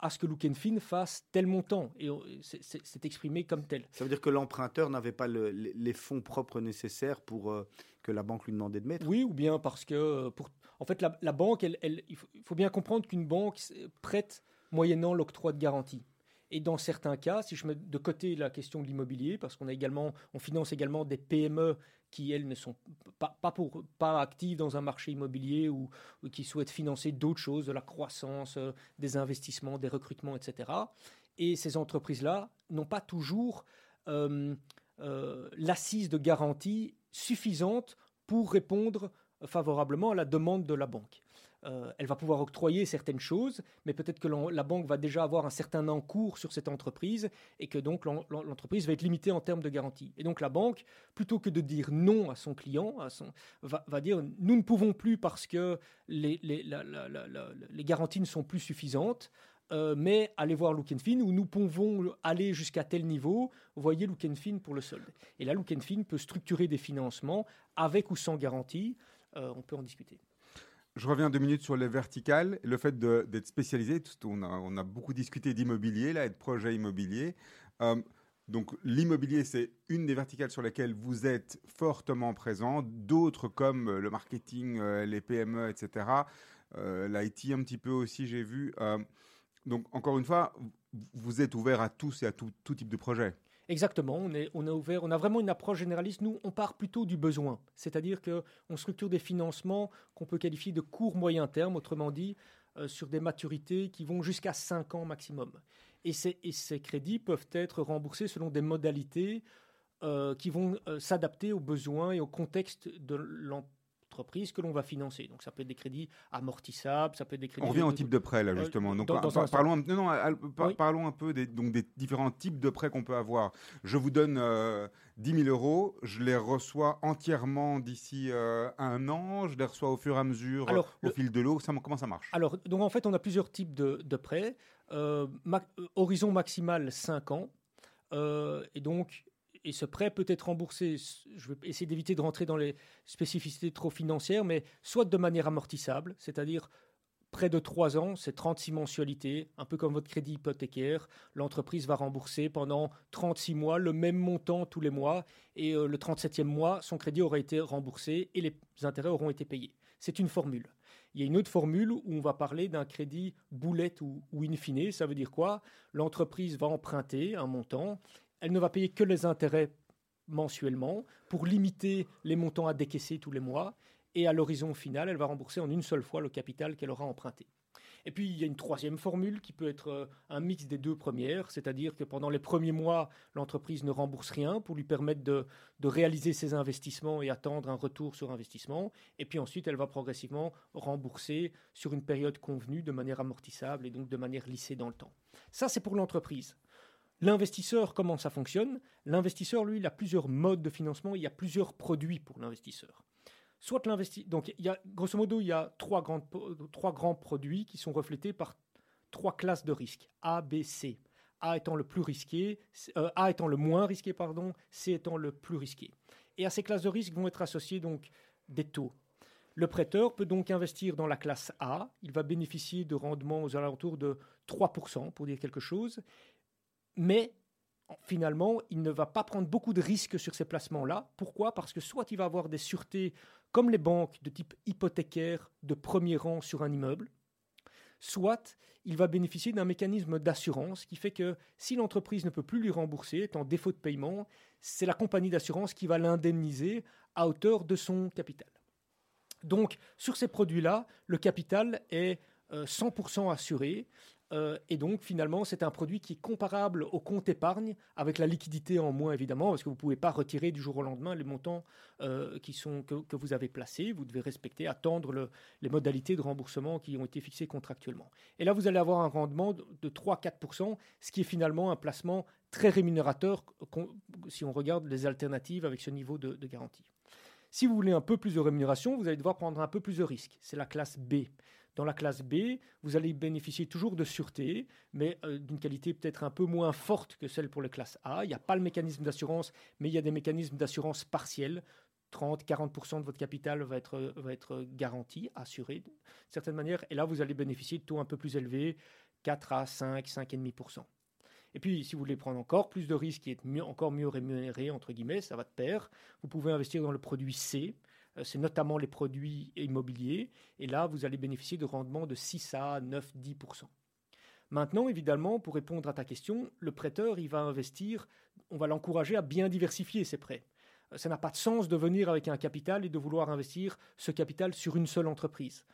à ce que Look and Fin fasse tel montant et on- c'est- exprimé comme tel. Ça veut dire que l'emprunteur n'avait pas le- les fonds propres nécessaires pour euh, que la banque lui demandait de mettre. Oui, ou bien parce que, euh, pour, en fait, la, la banque, elle, elle- il, faut, bien comprendre qu'une banque prête moyennant l'octroi de garantie. Et dans certains cas, si je mets de côté la question de l'immobilier, parce qu'on a également, on finance également des PME qui elles ne sont pas, pour, pas actives dans un marché immobilier ou, ou qui souhaitent financer d'autres choses, de la croissance, euh, des investissements, des recrutements, etc. Et ces entreprises-là n'ont pas toujours euh, euh, l'assise de garantie suffisante pour répondre favorablement à la demande de la banque. Euh, elle va pouvoir octroyer certaines choses, mais peut-être que la banque va déjà avoir un certain encours sur cette entreprise et que donc l'en- l'en- l'entreprise va être limitée en termes de garantie. Et donc la banque, plutôt que de dire non à son client, va, dire nous ne pouvons plus parce que les, garanties ne sont plus suffisantes. euh, mais allez voir Look Fin où nous pouvons aller jusqu'à tel niveau. Voyez Look Fin pour le solde. Et là, Look Fin peut structurer des financements avec ou sans garantie. Euh, on peut en discuter. Je reviens deux minutes sur les verticales. Le fait d'être spécialisé, on a, beaucoup discuté d'immobilier, là, de projets immobiliers. Euh, donc l'immobilier, c'est une des verticales sur lesquelles vous êtes fortement présent. D'autres comme euh, le marketing, euh, les PME, etc. L'IT un petit peu aussi, j'ai vu. Donc encore une fois, vous êtes ouvert à tous et à tout, tout type de projet. Exactement, on, a ouvert, on a vraiment une approche généraliste. Nous, on part plutôt du besoin, c'est-à-dire qu'on structure des financements qu'on peut qualifier de court moyen terme, autrement dit, euh, sur des maturités qui vont jusqu'à 5 ans maximum. Et ces, et ces crédits peuvent être remboursés selon des modalités euh, qui vont euh, s'adapter aux besoins et au contexte de l'entreprise que l'on va financer. Donc ça peut être des crédits amortissables, ça peut être des crédits... On revient au type de prêt là Euh, justement. Donc dans- par- dans par- un parlons, un- non, non, al- par- Oui. parlons un peu des, donc des différents types de prêts qu'on peut avoir. Je vous donne euh, 10 000 euros, je les reçois entièrement d'ici euh, un an, je les reçois au fur et à mesure, Alors, au le- fil de l'eau. Comment ça marche? Alors, donc en fait, on a plusieurs types de, de prêts. Euh, ma- horizon maximal 5 ans. Euh, et donc, et ce prêt peut être remboursé, je vais essayer d'éviter de rentrer dans les spécificités trop financières, mais soit de manière amortissable, c'est-à-dire près de 3 ans, c'est 36 mensualités, un peu comme votre crédit hypothécaire. L'entreprise va rembourser pendant 36 mois le même montant tous les mois, et euh, le 37e mois, son crédit aura été remboursé et les intérêts auront été payés. C'est une formule. Il y a une autre formule où on va parler d'un crédit boulette ou, ou in fine. Ça veut dire quoi? L'entreprise va emprunter un montant. Elle ne va payer que les intérêts mensuellement pour limiter les montants à décaisser tous les mois. Et à l'horizon final, elle va rembourser en une seule fois le capital qu'elle aura emprunté. Et puis, il y a une troisième formule qui peut être euh, un mix des deux premières, c'est-à-dire que pendant les premiers mois, l'entreprise ne rembourse rien pour lui permettre de, de réaliser ses investissements et attendre un retour sur investissement. Et puis ensuite, elle va progressivement rembourser sur une période convenue de manière amortissable et donc de manière lissée dans le temps. Ça, c'est pour l'entreprise. L'investisseur, comment ça fonctionne? L'investisseur, lui, il a plusieurs modes de financement, il y a plusieurs produits pour l'investisseur. Soit l'investi... Donc, il y a, grosso modo, il y a trois, grandes, trois grands produits qui sont reflétés par trois classes de risque, A, B, C. A étant le plus risqué, euh, A étant le moins risqué, pardon, C étant le plus risqué. Et à ces classes de risque vont être associés donc des taux. Le prêteur peut donc investir dans la classe A. Il va bénéficier de rendements aux alentours de 3%, pour dire quelque chose. Mais finalement, il ne va pas prendre beaucoup de risques sur ces placements-là. Pourquoi? Parce que soit il va avoir des sûretés comme les banques de type hypothécaire de premier rang sur un immeuble, soit il va bénéficier d'un mécanisme d'assurance qui fait que si l'entreprise ne peut plus lui rembourser, est en défaut de paiement, c'est la compagnie d'assurance qui va l'indemniser à hauteur de son capital. Donc, sur ces produits-là, le capital est euh, 100% assuré. Euh, et donc, finalement, c'est un produit qui est comparable au compte épargne, avec la liquidité en moins, évidemment, parce que vous ne pouvez pas retirer du jour au lendemain les montants euh, qui sont, que, vous avez placés. Vous devez respecter, attendre le- les modalités de remboursement qui ont été fixées contractuellement. Et là, vous allez avoir un rendement de, de 3-4%, ce qui est finalement un placement très rémunérateur qu'on- si on regarde les alternatives avec ce niveau de- de garantie. Si vous voulez un peu plus de rémunération, vous allez devoir prendre un peu plus de risques. C'est la classe B. Dans la classe B, vous allez bénéficier toujours de sûreté, mais euh, d'une qualité peut-être un peu moins forte que celle pour les classes A. Il n'y a pas le mécanisme d'assurance, mais il y a des mécanismes d'assurance partiels. 30-40% de votre capital va être, être garanti, assuré d'une certaine manière. Et là, vous allez bénéficier de taux un peu plus élevés, 4 à 5, 5,5%. Et puis, si vous voulez prendre encore plus de risques et être encore mieux rémunéré, entre guillemets, ça va de pair, vous pouvez investir dans le produit C. Euh, C'est notamment les produits immobiliers. Et là, vous allez bénéficier de rendements de 6 à 9, 10%. Maintenant, évidemment, pour répondre à ta question, le prêteur, il va investir, on va l'encourager à bien diversifier ses prêts. Euh, Ça n'a pas de sens de venir avec un capital et de vouloir investir ce capital sur une seule entreprise.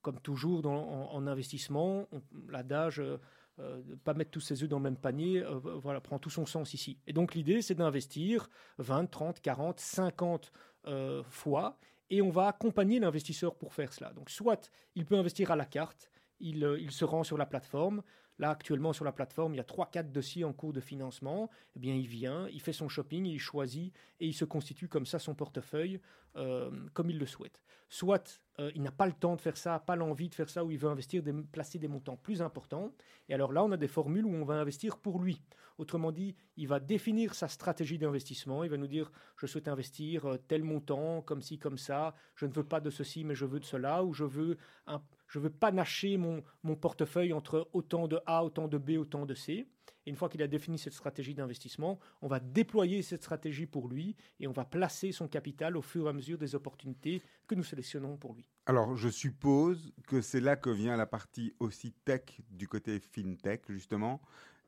Comme toujours en, en investissement, l'adage euh, euh, pas mettre tous ses œufs dans le même panier, voilà, prend tout son sens ici. Et donc l'idée, c'est d'investir 20, 30, 40, 50 euh, fois et on va accompagner l'investisseur pour faire cela. Donc soit il peut investir à la carte, il, euh, il se rend sur la plateforme, Là, actuellement, sur la plateforme, il y a 3-4 dossiers en cours de financement. Eh bien, il vient, il fait son shopping, il choisit et il se constitue comme ça son portefeuille euh, comme il le souhaite. Soit euh, il n'a pas le temps de faire ça, pas l'envie de faire ça, ou il veut investir, des, placer des montants plus importants. Et alors là, on a des formules où on va investir pour lui. Autrement dit, il va définir sa stratégie d'investissement. Il va nous dire, je souhaite investir euh, tel montant, comme ci, comme ça. Je ne veux pas de ceci, mais je veux de cela. Ou je veux un, je veux panacher mon, mon portefeuille entre autant de A, autant de B, autant de C. Et une fois qu'il a défini cette stratégie d'investissement, on va déployer cette stratégie pour lui et on va placer son capital au fur et à mesure des opportunités que nous sélectionnons pour lui. Alors, je suppose que c'est là que vient la partie aussi tech du côté fintech, justement.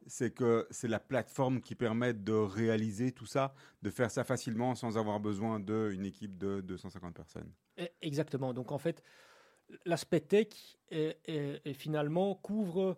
C'est que c'est la plateforme qui permet de réaliser tout ça, de faire ça facilement sans avoir besoin d'une équipe de 250 personnes. Eh, exactement. Donc, en fait, l'aspect tech finalement couvre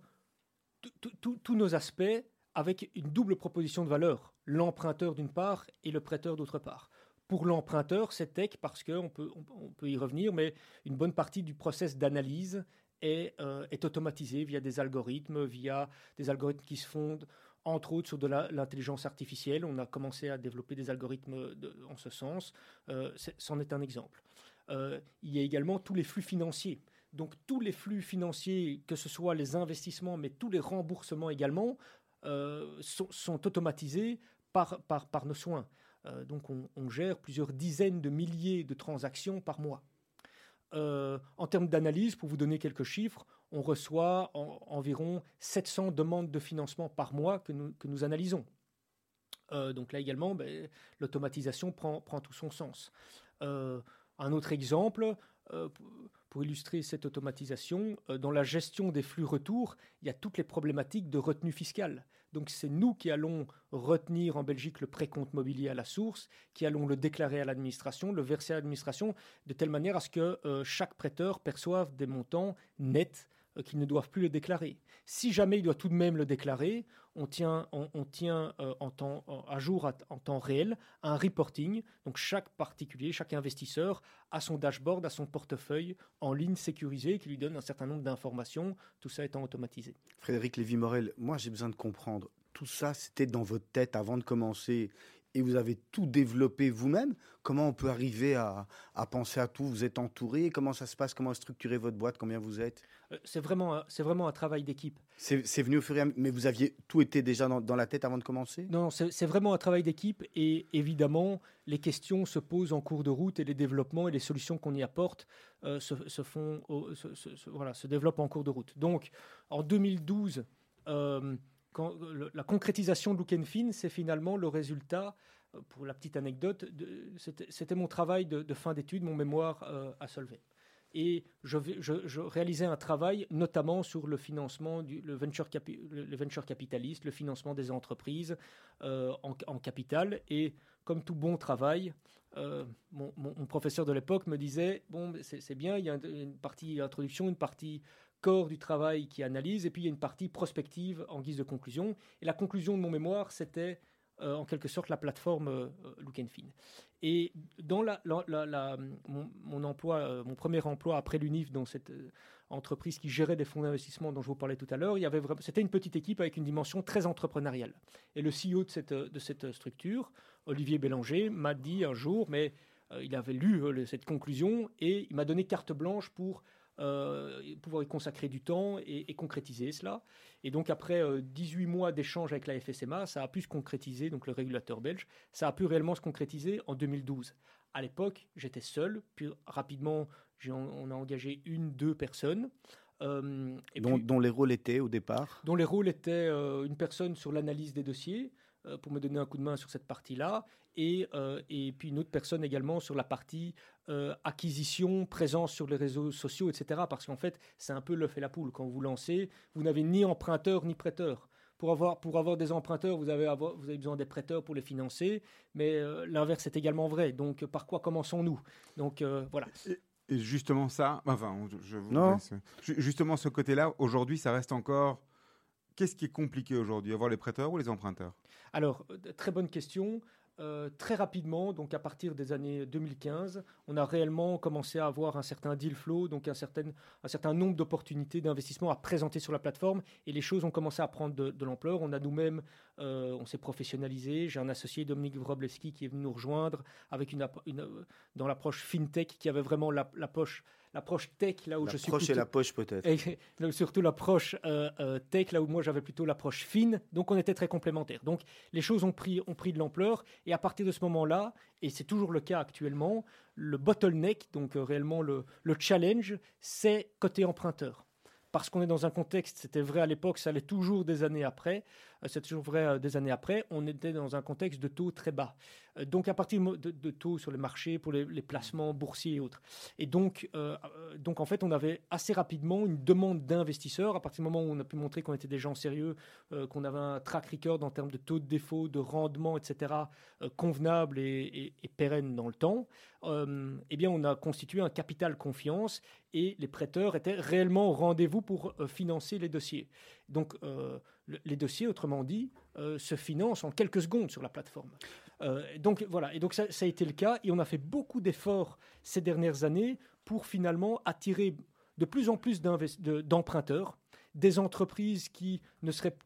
tous nos aspects avec une double proposition de valeur, l'emprunteur d'une part et le prêteur d'autre part. Pour l'emprunteur, c'est tech parce qu'on peut, on, peut y revenir, mais une bonne partie du process d'analyse est, euh, est automatisée via des algorithmes, via des algorithmes qui se fondent entre autres sur de l'intelligence artificielle. On a commencé à développer des algorithmes en ce sens. Euh, c'en est un exemple. Euh, il y a également tous les flux financiers. Donc tous les flux financiers, que ce soit les investissements, mais tous les remboursements également, euh, sont, automatisés par, par, nos soins. Euh, donc on, gère plusieurs dizaines de milliers de transactions par mois. en termes d'analyse, pour vous donner quelques chiffres, on reçoit environ 700 demandes de financement par mois que nous, que nous analysons. donc là également, ben, l'automatisation prend, prend, tout son sens. Un autre exemple, euh, pour illustrer cette automatisation, euh, dans la gestion des flux retours, il y a toutes les problématiques de retenue fiscale. Donc c'est nous qui allons retenir en Belgique le précompte mobilier à la source, qui allons le déclarer à l'administration, le verser à l'administration, de telle manière à ce que euh, chaque prêteur perçoive des montants nets qu'ils ne doivent plus le déclarer. Si jamais il doit tout de même le déclarer, on tient, on, tient euh, en temps, à jour en temps réel un reporting. Donc chaque particulier, chaque investisseur a son dashboard, a son portefeuille en ligne sécurisé qui lui donne un certain nombre d'informations, tout ça étant automatisé. Frédéric Lévy-Morel, moi j'ai besoin de comprendre. Tout ça, c'était dans votre tête avant de commencer et vous avez tout développé vous-même. Comment on peut arriver à, penser à tout? Vous êtes entouré Comment ça se passe? Comment structurer votre boîte? Combien vous êtes? Euh, C'est vraiment, c'est vraiment un travail d'équipe. C'est venu au fur et à mesure, mais vous aviez tout été déjà dans, la tête avant de commencer? Non, c'est vraiment un travail d'équipe et évidemment, les questions se posent en cours de route et les développements et les solutions qu'on y apporte euh, se, font, voilà, se développent en cours de route. Donc, en 2012, la concrétisation de Look Fin, c'est finalement le résultat, euh, pour la petite anecdote, c'était mon travail de, fin d'études, mon mémoire euh, à Solvay. Et je, réalisais un travail notamment sur le financement, du, venture capitaliste, le financement des entreprises euh, en, capital. Et comme tout bon travail, mon, professeur de l'époque me disait, bon, c'est bien, il y a une partie introduction, une partie corps du travail qui analyse, et puis il y a une partie prospective en guise de conclusion. Et la conclusion de mon mémoire, c'était euh, en quelque sorte la plateforme euh, Look and Fin. Et dans la, mon, emploi, euh, mon premier emploi après l'UNIF, dans cette entreprise qui gérait des fonds d'investissement dont je vous parlais tout à l'heure, il y avait c'était une petite équipe avec une dimension très entrepreneuriale. Et le CEO de cette, de cette structure, Olivier Bélanger, m'a dit un jour, mais il avait lu cette conclusion et il m'a donné carte blanche pour euh, pouvoir y consacrer du temps et, concrétiser cela. Et donc après 18 euh, mois d'échanges avec la FSMA, ça a pu se concrétiser, donc le régulateur belge, ça a pu réellement se concrétiser en 2012. À l'époque, j'étais seul, puis rapidement, on a engagé une, deux personnes. Euh, et dont, les rôles étaient au départ? Dont les rôles étaient une personne sur l'analyse des dossiers, pour me donner un coup de main sur cette partie-là, et, et puis une autre personne également sur la partie euh, acquisition, présence sur les réseaux sociaux, etc. Parce qu'en fait, c'est un peu l'œuf et la poule. Quand vous lancez, vous n'avez ni emprunteur ni prêteur. Pour avoir, pour avoir des emprunteurs, vous avez, vous avez besoin des prêteurs pour les financer, mais euh, l'inverse est également vrai. Donc, par quoi commençons-nous? Donc, euh, voilà. Et, justement ça, enfin, je vous non. justement ce côté-là, aujourd'hui, ça reste encore. Qu'est-ce qui est compliqué aujourd'hui, avoir les prêteurs ou les emprunteurs? Alors, très bonne question. Euh, très rapidement, donc à partir des années 2015, on a réellement commencé à avoir un certain deal flow, donc un certain, un certain nombre d'opportunités d'investissement à présenter sur la plateforme, et les choses ont commencé à prendre de, de l'ampleur. On a nous-mêmes, euh, on s'est professionnalisé. J'ai un associé, Dominique Wroblewski, qui est venu nous rejoindre avec une, euh, dans l'approche fintech, qui avait vraiment la, la poche, l'approche tech, là où je suis L'approche et la poche peut-être. et donc, surtout l'approche euh, euh, tech, là où moi j'avais plutôt l'approche fine, donc on était très complémentaires. Donc les choses ont pris, ont pris de l'ampleur, et à partir de ce moment-là, et c'est toujours le cas actuellement, le bottleneck, donc euh, réellement le, le challenge, c'est côté emprunteur. Parce qu'on est dans un contexte, c'était vrai à l'époque, ça l'est toujours des années après, c'est toujours vrai euh, des années après, on était dans un contexte de taux très bas. Euh, donc à partir de, taux sur les marchés pour les, placements boursiers et autres. Et donc, euh, euh, donc, en fait, on avait assez rapidement une demande d'investisseurs. À partir du moment où on a pu montrer qu'on était des gens sérieux, euh, qu'on avait un track record en termes de taux de défaut, de rendement, etc., euh, convenable et, et- pérenne dans le temps, euh, eh bien, on a constitué un capital confiance et les prêteurs étaient réellement au rendez-vous pour euh, financer les dossiers. Donc, euh, le- les dossiers, autrement dit, euh, se financent en quelques secondes sur la plateforme. Euh, donc voilà, et donc ça, a été le cas, et on a fait beaucoup d'efforts ces dernières années pour finalement attirer de plus en plus d'emprunteurs, des entreprises qui ne seraient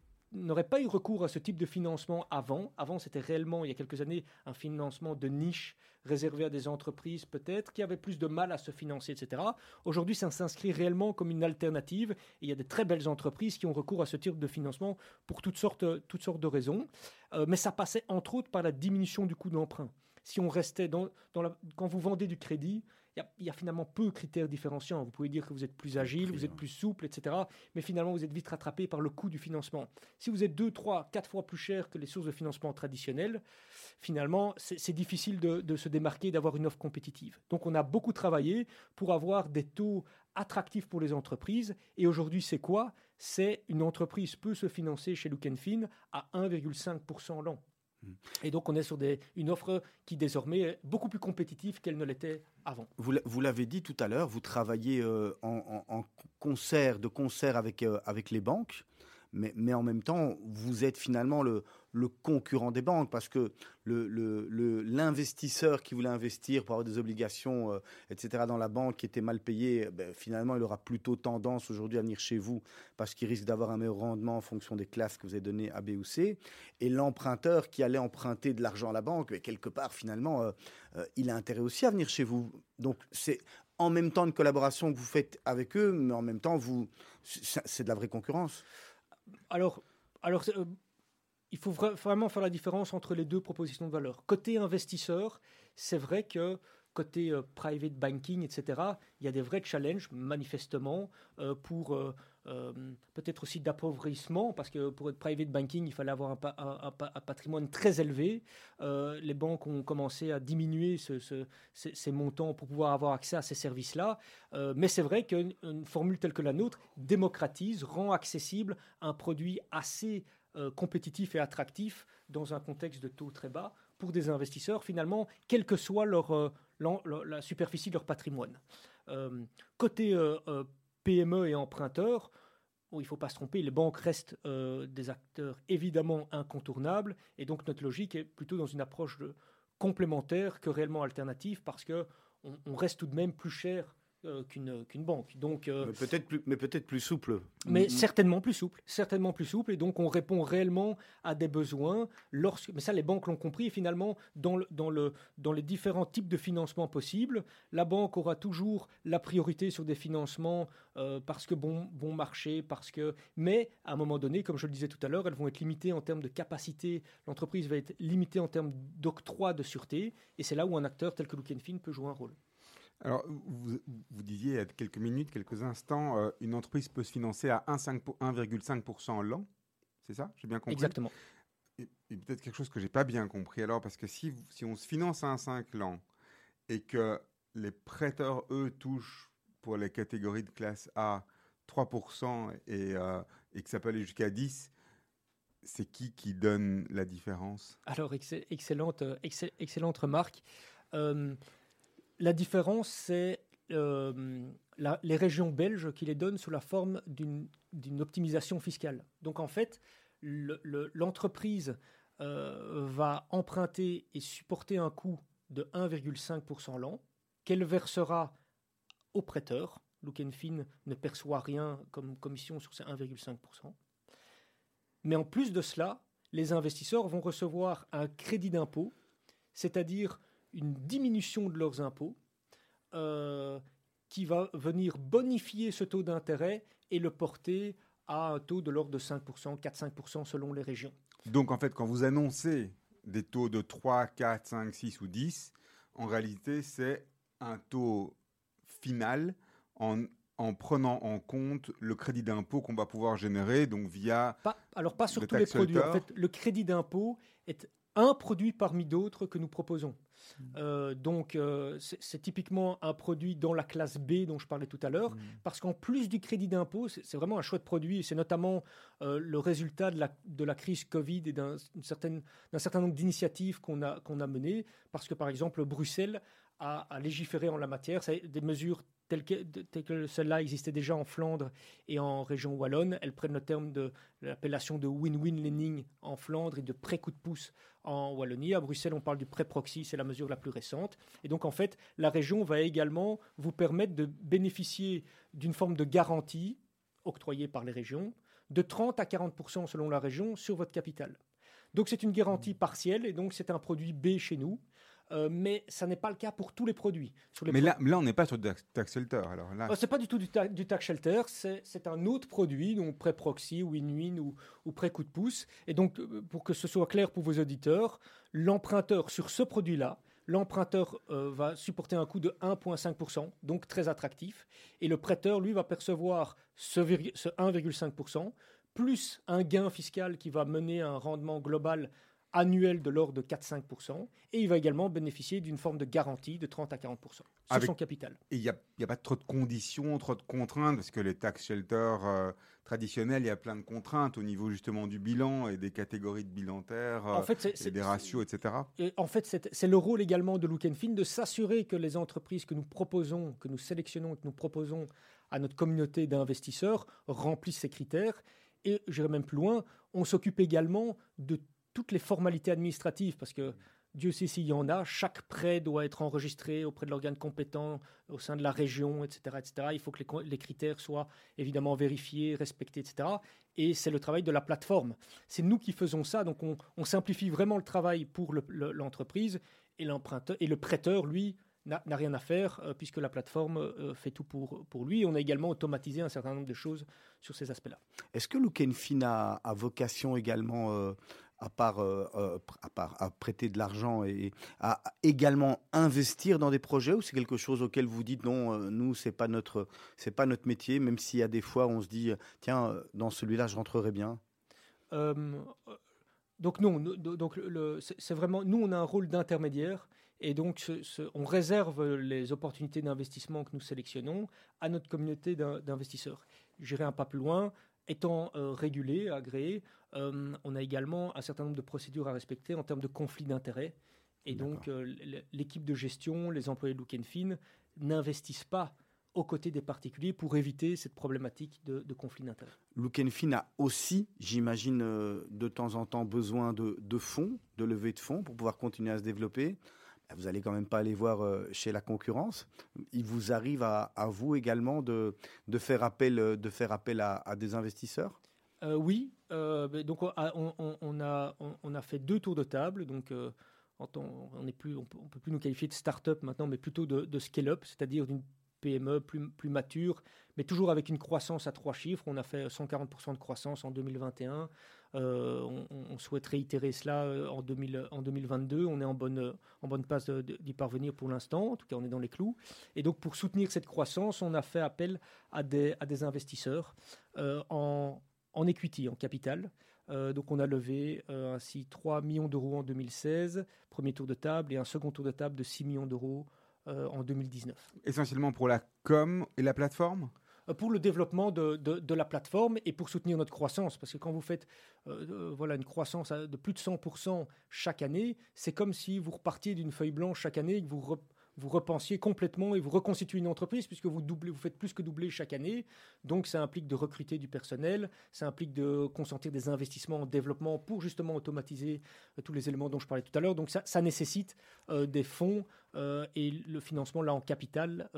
n'auraient pas eu recours à ce type de financement avant. Avant, c'était réellement, il y a quelques années, un financement de niche réservé à des entreprises peut-être qui avaient plus de mal à se financer, etc. Aujourd'hui, ça s'inscrit réellement comme une alternative. Il y a de très belles entreprises qui ont recours à ce type de financement pour toutes sortes, toutes sortes de raisons. Euh, mais ça passait entre autres par la diminution du coût d'emprunt. Si on restait dans, dans la, quand vous vendez du crédit, il y a- il y, a finalement peu de critères différenciants. Vous pouvez dire que vous êtes plus agile, vous êtes plus souple, etc. Mais finalement, vous êtes vite rattrapé par le coût du financement. Si vous êtes deux, trois, quatre fois plus cher que les sources de financement traditionnelles, finalement, c'est difficile de, de se démarquer, d'avoir une offre compétitive. Donc, on a beaucoup travaillé pour avoir des taux attractifs pour les entreprises. Et aujourd'hui, c'est quoi? C'est une entreprise peut se financer chez Look Fin à 1,5% l'an. Et donc, on est sur une offre qui désormais est beaucoup plus compétitive qu'elle ne l'était avant. Vous l'a- vous l'avez dit tout à l'heure, vous travaillez euh, en concert, de concert avec, euh, avec les banques, mais, en même temps, vous êtes finalement le, concurrent des banques parce que l'investisseur qui voulait investir pour avoir des obligations, euh, etc., dans la banque qui était mal payé, ben, finalement, il aura plutôt tendance aujourd'hui à venir chez vous parce qu'il risque d'avoir un meilleur rendement en fonction des classes que vous avez données A, B ou C. Et l'emprunteur qui allait emprunter de l'argent à la banque, ben, quelque part, finalement, euh, euh, il a intérêt aussi à venir chez vous. Donc, c'est en même temps une collaboration que vous faites avec eux, mais en même temps, vous, c'est de la vraie concurrence. Alors, alors euh, il faut vra- vraiment faire la différence entre les deux propositions de valeur. Côté investisseur, c'est vrai que côté euh, private banking, etc., il y a des vrais challenges, manifestement, euh, pour peut-être aussi d'appauvrissement, parce que pour être private banking, il fallait avoir un, pa- un- un pa- un patrimoine très élevé. Euh, les banques ont commencé à diminuer ce- ce- ces, montants pour pouvoir avoir accès à ces services-là. Euh, mais c'est vrai qu'une une formule telle que la nôtre démocratise, rend accessible un produit assez euh, compétitif et attractif dans un contexte de taux très bas pour des investisseurs, finalement, quelle que soit euh, la superficie de leur patrimoine. Euh, côté euh, euh, PME et emprunteurs, il ne faut pas se tromper, les banques restent euh, des acteurs évidemment incontournables, et donc notre logique est plutôt dans une approche de complémentaire que réellement alternative, parce que on, on reste tout de même plus cher euh, qu'une banque. Donc, euh, Mais peut-être plus, mais peut-être plus souple. mais Mm, certainement plus souple, certainement plus souple, et donc on répond réellement à des besoins. Lorsque, mais ça, les banques l'ont compris. Et finalement, dans, le, dans, le, dans les différents types de financement possibles, la banque aura toujours la priorité sur des financements euh, parce que bon, bon marché, parce que. Mais à un moment donné, comme je le disais tout à l'heure, elles vont être limitées en termes de capacité. L'entreprise va être limitée en termes d'octroi de sûreté, et c'est là où un acteur tel que Look Fin peut jouer un rôle. Alors, vous, vous disiez il y a quelques minutes, quelques instants, euh, une entreprise peut se financer à 1,5 pour- 1,5% l'an. C'est ça? J'ai bien compris? Exactement. Et, et peut-être quelque chose que j'ai pas bien compris alors, parce que si, si on se finance à 1,5 l'an et que les prêteurs, eux, touchent pour les catégories de classe A 3% et, euh, et que ça peut aller jusqu'à 10, c'est qui qui donne la différence? Alors, excell- excellente, euh, excell- excellente remarque. Euh, la différence, c'est euh, les régions belges qui les donnent sous la forme d'une optimisation fiscale. Donc, en fait, le- le- l'entreprise euh, va emprunter et supporter un coût de 1,5% l'an qu'elle versera au prêteur. Look Fin ne perçoit rien comme commission sur ces 1,5%. Mais en plus de cela, les investisseurs vont recevoir un crédit d'impôt, c'est-à-dire une diminution de leurs impôts, euh, qui va venir bonifier ce taux d'intérêt et le porter à un taux de l'ordre de 5%, 4-5% selon les régions. Donc en fait, quand vous annoncez des taux de 3, 4, 5, 6 ou 10, en réalité, c'est un taux final en, en prenant en compte le crédit d'impôt qu'on va pouvoir générer, donc via... Pas, alors pas sur Le tous les produits. En fait, le crédit d'impôt est un produit parmi d'autres que nous proposons. Euh, donc euh, c'est typiquement un produit dans la classe B dont je parlais tout à l'heure, parce qu'en plus du crédit d'impôt, c'est vraiment un chouette produit. et C'est notamment euh, le résultat de la, de la crise Covid et d'un certain nombre d'initiatives qu'on a, qu'on a menées, parce que par exemple Bruxelles a légiféré en la matière. C'est des mesures telles que, de- telles que celles-là existaient déjà en Flandre et en région wallonne. Elles prennent le terme de l'appellation de win-win lending en Flandre et de prêt coup de pouce en Wallonie. À Bruxelles, on parle du prêt proxy, c'est la mesure la plus récente. Et donc, en fait, la région va également vous permettre de bénéficier d'une forme de garantie octroyée par les régions de 30 à 40% selon la région sur votre capital. Donc, c'est une garantie partielle et donc c'est un produit B chez nous. Euh, mais ça n'est pas le cas pour tous les produits. Les Mais là, là on n'est pas sur tax, tax shelter. Alors là, Oh, c'est pas du tout du, ta- du tax shelter, c'est un autre produit, donc prêt proxy, win-win ou, ou prêt coup de pouce. Et donc, euh, pour que ce soit clair pour vos auditeurs, l'emprunteur sur ce produit-là, l'emprunteur euh, va supporter un coût de 1,5%, donc très attractif, et le prêteur, lui, va percevoir ce 1,5%, plus un gain fiscal qui va mener à un rendement global annuel de l'ordre de 4-5%, et il va également bénéficier d'une forme de garantie de 30 à 40% sur Avec- son capital. il n'y a, il y a pas trop de conditions, trop de contraintes, parce que les tax shelters euh, traditionnels, il y a plein de contraintes au niveau justement du bilan et des catégories de bilantaires, En euh, fait, et des ratios, etc. Et en fait, c'est le rôle également de Look Fin de s'assurer que les entreprises que nous proposons, que nous sélectionnons, que nous proposons à notre communauté d'investisseurs remplissent ces critères. Et j'irai même plus loin, on s'occupe également de toutes les formalités administratives, parce que Dieu sait s'il y en a, chaque prêt doit être enregistré auprès de l'organe compétent au sein de la région, etc. etc. Il faut que les, critères soient évidemment vérifiés, respectés, etc. Et c'est le travail de la plateforme. C'est nous qui faisons ça, donc on, on simplifie vraiment le travail pour le- le- l'entreprise et l'emprunteur et le prêteur, lui, n'a n'a rien à faire euh, puisque la plateforme euh, fait tout pour, pour lui. On a également automatisé un certain nombre de choses sur ces aspects-là. Est-ce que Lukenfin a, a vocation également, euh, à, part, euh, euh, à part à prêter de l'argent et à également investir dans des projets ou c'est quelque chose auquel vous dites non, euh, nous c'est pas pas notre métier, même s'il y a des fois on se dit tiens dans celui-là je rentrerai bien? Donc non, donc c'est vraiment nous on a un rôle d'intermédiaire et donc on réserve les opportunités d'investissement que nous sélectionnons à notre communauté d'in- d'investisseurs. J'irai un pas plus loin. Étant euh, régulé, agréé, euh, on a également un certain nombre de procédures à respecter en termes de conflit d'intérêts. Et donc euh, l'équipe de gestion, les employés de Look Fin n'investissent pas aux côtés des particuliers pour éviter cette problématique de, de conflit d'intérêts. Lukenfin a aussi, j'imagine, de temps en temps besoin de, de fonds, de levée de fonds pour pouvoir continuer à se développer. Vous allez quand même pas aller voir euh, chez la concurrence. Il vous arrive à, vous également de, faire appel, euh, de faire appel à, des investisseurs? Euh, oui, donc on a, fait deux tours de table, donc on ne peut, peut plus nous qualifier de start-up maintenant, mais plutôt de, de scale-up, c'est-à-dire d'une PME plus, plus mature, mais toujours avec une croissance à trois chiffres. On a fait 140% de croissance en 2021. Euh, on, on- souhaite réitérer cela euh, en, 2000 en 2022. On est en bonne, euh, en bonne passe d'y parvenir pour l'instant. En tout cas, on est dans les clous. Et donc, pour soutenir cette croissance, on a fait appel à des, investisseurs en, equity, en capital. Donc on a levé ainsi 3 millions d'euros en 2016, premier tour de table, et un second tour de table de 6 millions d'euros en 2019. Essentiellement pour la com et la plateforme? Euh, pour le développement de, de- de la plateforme et pour soutenir notre croissance. Parce que quand vous faites euh, euh, voilà, une croissance de plus de 100% chaque année, c'est comme si vous repartiez d'une feuille blanche chaque année et que vous, vous repensiez complètement et vous reconstituez une entreprise puisque vous, doublez, vous faites plus que doubler chaque année. Donc ça implique de recruter du personnel, ça implique de consentir des investissements en développement pour justement automatiser euh, tous les éléments dont je parlais tout à l'heure. Donc ça, nécessite euh, des fonds euh, et le financement là en capital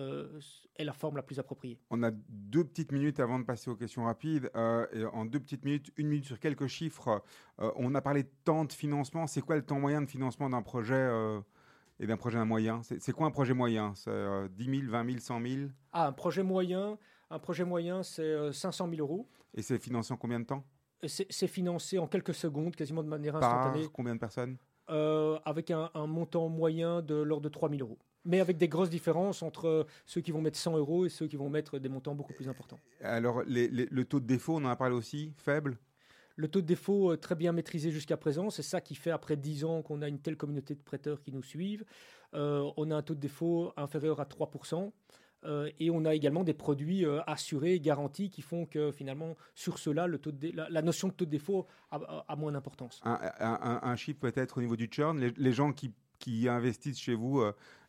est la forme la plus appropriée. On a deux petites minutes avant de passer aux questions rapides. en deux petites minutes, une minute sur quelques chiffres. on a parlé de temps de financement. C'est quoi le temps moyen de financement d'un projet et d'un projet moyen C'est quoi un projet moyen? C'est 10 000, 20 000, 100 000 Ah, un projet moyen, un projet moyen, c'est 500 000 euros. Et c'est financé en combien de temps? C'est financé en quelques secondes, quasiment de manière Par instantanée. combien de personnes? Euh, Avec un, montant moyen de l'ordre de 3 000 euros. Mais avec des grosses différences entre ceux qui vont mettre 100 euros et ceux qui vont mettre des montants beaucoup plus importants. Alors, le taux de défaut, on en a parlé aussi, faible? Le taux de défaut euh, très bien maîtrisé jusqu'à présent. C'est ça qui fait, après 10 ans, qu'on a une telle communauté de prêteurs qui nous suivent. Euh, on a un taux de défaut inférieur à 3%. Euh, et on a également des produits assurés, garantis, qui font que finalement, sur cela, le taux de la, notion de taux de défaut a, moins d'importance. Un, chiffre peut-être au niveau du churn, les, gens qui, qui, investissent chez vous,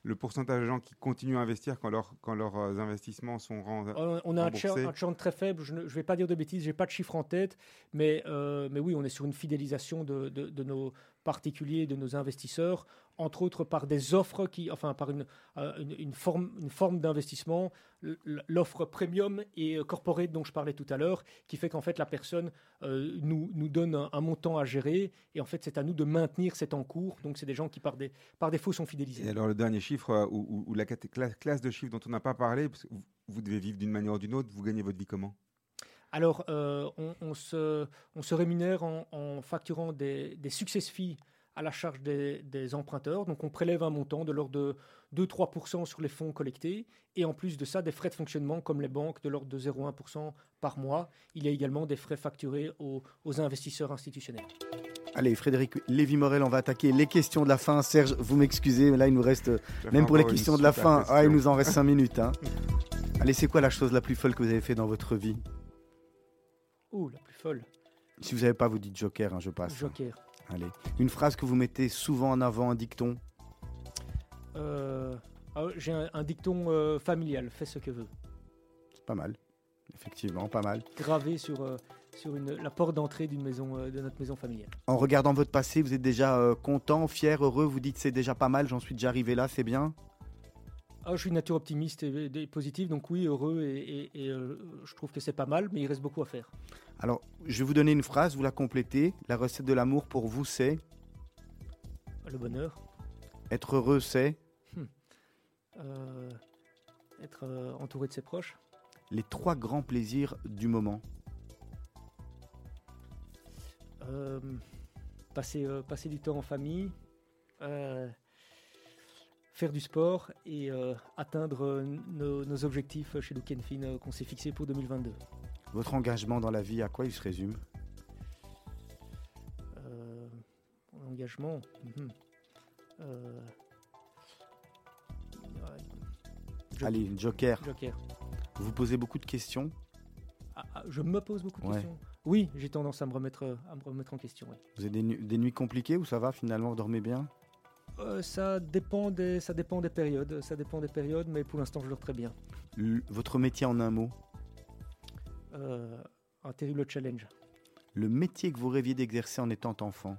le pourcentage de gens qui continuent à investir quand, quand leurs investissements sont remboursés On a un churn, très faible, je ne vais pas dire de bêtises, je n'ai pas de chiffre en tête, mais, mais oui, on est sur une fidélisation de, de nos particuliers, de nos investisseurs entre autres par des offres qui, enfin par une, euh, une, forme, une forme d'investissement, l'offre premium et euh, corporate dont je parlais tout à l'heure, qui fait qu'en fait la personne euh, nous, nous donne un, montant à gérer et en fait c'est à nous de maintenir cet encours. Donc c'est des gens qui par, des, par défaut sont fidélisés. Et alors le dernier chiffre ou, la classe de chiffres dont on n'a pas parlé, vous, devez vivre d'une manière ou d'une autre, vous gagnez votre vie comment? Alors, on, se, on, se, rémunère en, en facturant des, des success fees à la charge des, emprunteurs. Donc on prélève un montant de l'ordre de 2-3% sur les fonds collectés. Et en plus de ça, des frais de fonctionnement comme les banques de l'ordre de 0,1% par mois. Il y a également des frais facturés aux, investisseurs institutionnels. Allez, Frédéric Lévy-Morel, on va attaquer les questions de la fin. Serge, vous m'excusez, mais là, il nous reste, même pour les questions de la fin, ah, il nous en reste 5 minutes. Hein. Allez, c'est quoi la chose la plus folle que vous avez fait dans votre vie? Ouh, la plus folle. Si vous n'avez pas, vous dites Joker, hein, je passe. Joker. Allez. Une phrase que vous mettez souvent en avant, un dicton euh, ah J'ai un, dicton euh, familial, fais ce que veux. C'est pas mal. Effectivement, pas mal. Gravé sur, euh, sur une, la porte d'entrée d'une maison, de notre maison familiale. En regardant votre passé, vous êtes déjà content, fier, heureux Vous dites c'est déjà pas mal, j'en suis déjà arrivé là, c'est bien? Ah, je suis une nature optimiste et, positive, donc oui, heureux, et, je trouve que c'est pas mal, mais il reste beaucoup à faire. Alors, je vais vous donner une phrase, vous la complétez. La recette de l'amour pour vous, c'est Le bonheur. Être heureux, c'est hmm. euh, Être euh, entouré de ses proches. Les trois grands plaisirs du moment. Euh, passer, passer du temps en famille faire du sport et atteindre nos, nos, objectifs chez Lukenfin qu'on s'est fixés pour 2022. Votre engagement dans la vie, à quoi il se résume? Euh, Engagement mhm. euh, Allez, Joker. Joker. Vous posez beaucoup de questions? Ah, ah, Je me pose beaucoup de questions. Oui, j'ai tendance à me remettre, à me remettre en question. Vous avez des, nuits compliquées ou ça va finalement Vous dormez bien? Euh, ça, dépend des, ça dépend des périodes. Ça dépend des périodes, mais pour l'instant, je dors très bien. votre métier en un mot euh, un terrible challenge. Le métier que vous rêviez d'exercer en étant enfant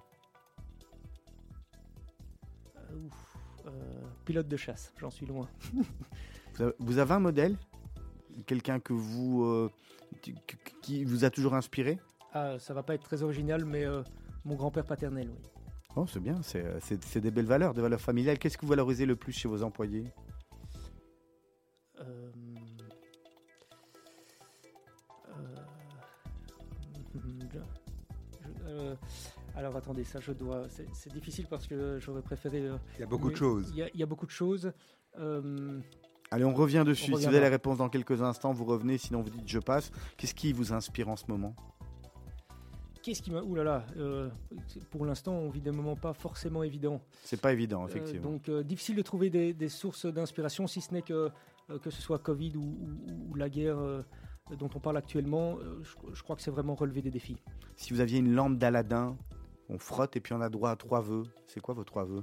euh, Pilote de chasse, j'en suis loin. vous avez un modèle? Quelqu'un que vous qui vous a toujours inspiré? Ah, Ça va pas être très original, mais mon grand-père paternel, oui. Oh, c'est bien, c'est des belles valeurs, des valeurs familiales. Qu'est-ce que vous valorisez le plus chez vos employés? Euh, alors attendez, ça je dois. C'est difficile parce que j'aurais préféré. Euh, il y a beaucoup de choses. Il y, a beaucoup de choses. Euh, Allez, on revient dessus. si vous avez la réponse dans quelques instants, vous revenez. Sinon, vous dites je passe. Qu'est-ce qui vous inspire en ce moment? Qu'est-ce qui m'a. Ouh là là Pour l'instant, on vit des moments pas forcément évidents. C'est pas évident, effectivement. donc, difficile de trouver des, sources d'inspiration, si ce n'est que, que ce soit Covid ou la guerre dont on parle actuellement, euh, je, crois que c'est vraiment relever des défis. Si vous aviez une lampe d'Aladin, on frotte et puis on a droit à trois vœux. C'est quoi vos trois vœux?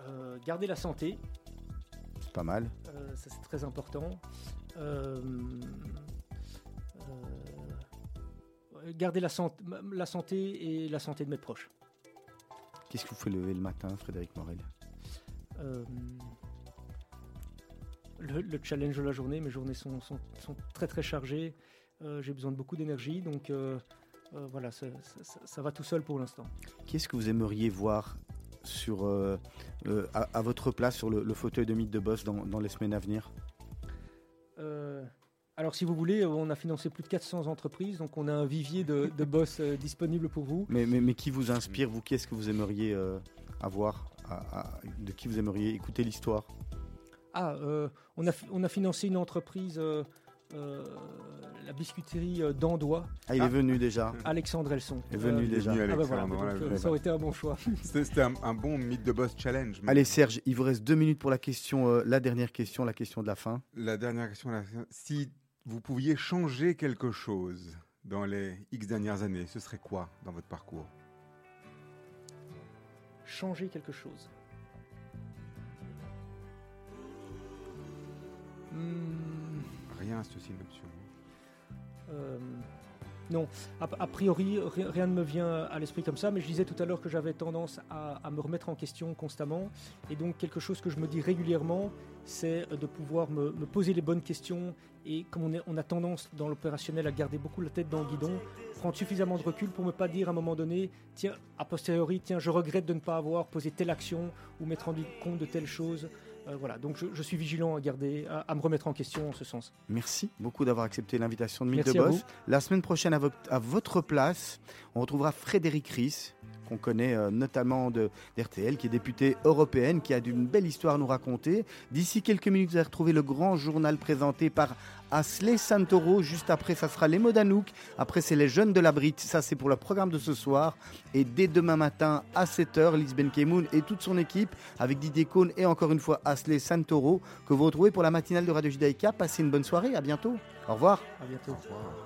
Euh, garder la santé, C'est pas mal. euh, ça c'est très important. Garder la, sant- la santé et la santé de mes proches. Qu'est-ce que vous faites lever le matin, Frédéric Morel? Euh, le, le challenge de la journée, mes journées sont, sont- sont très très chargées. Euh, J'ai besoin de beaucoup d'énergie, donc euh, voilà, ça, ça- ça- ça va tout seul pour l'instant. Qu'est-ce que vous aimeriez voir sur, à, à votre place sur le, le fauteuil de mythe de boss dans, dans les semaines à venir? Alors, si vous voulez, on a financé plus de 400 entreprises, donc on a un vivier de, de boss euh, disponible pour vous. mais, mais, mais qui vous inspire, vous? Qu'est-ce que vous aimeriez euh, avoir? À- à- De qui vous aimeriez écouter l'histoire? Ah, euh, on, a, on a financé une entreprise, euh, euh, la biscuiterie euh, d'Andois, Ah, il Ah. est venu déjà. Alexandre Elson. Il est venu déjà. venu, Ah bah voilà, Alexandre, donc, voilà, euh, ça aurait été un bon choix. C'était un, un bon mythe de boss challenge. Allez Serge, il vous reste deux minutes pour la question, euh, la dernière question, la question de la fin. La dernière question, là, si vous pouviez changer quelque chose dans les X dernières années, ce serait quoi dans votre parcours? Changer quelque chose. Hmm, Rien, aussi une option. Euh, non, a, a priori, ri- rien ne me vient à l'esprit comme ça, mais je disais tout à l'heure que j'avais tendance à, à me remettre en question constamment. Et donc, quelque chose que je me dis régulièrement, c'est de pouvoir me, me poser les bonnes questions. Et comme on, est- on a tendance dans l'opérationnel à garder beaucoup la tête dans le guidon, prendre suffisamment de recul pour ne pas dire à un moment donné, tiens, a posteriori, tiens, je regrette de ne pas avoir posé telle action ou m'être rendu compte de telle chose. Euh, voilà, donc je, je suis vigilant à garder, à, à me remettre en question en ce sens. Merci beaucoup d'avoir accepté l'invitation de Mythe Merci de Boss. La semaine prochaine, à, vo- à votre place, on retrouvera Frédéric Ries, qu'on connaît euh, notamment de d'RTL, qui est députée européenne, qui a d'une belle histoire à nous raconter. D'ici quelques minutes, vous allez retrouver le grand journal présenté par Asley Santoro. Juste après, ça sera les mots d'Anouk. Après, c'est les jeunes de la Brite. Ça, c'est pour le programme de ce soir. Et dès demain matin, à 7h, Lisbeth Kemoun et toute son équipe, avec Didier Cohn et encore une fois Asley Santoro, que vous retrouvez pour la matinale de Radio Judaïka. Passez une bonne soirée. À bientôt. Au revoir. À bientôt. Au revoir.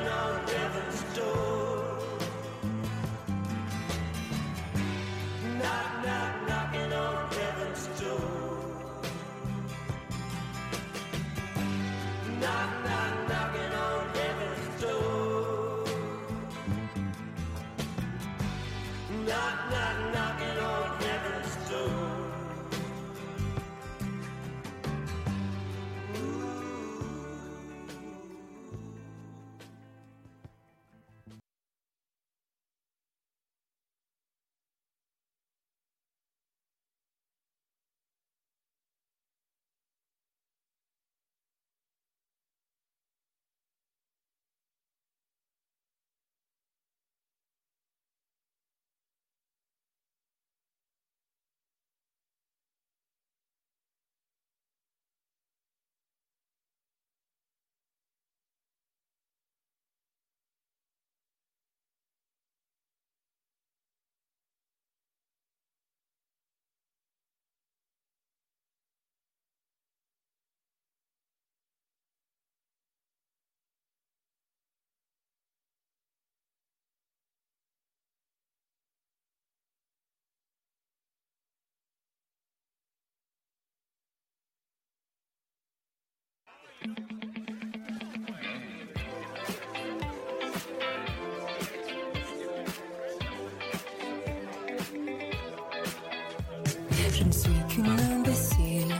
Je ne suis qu'une imbécile,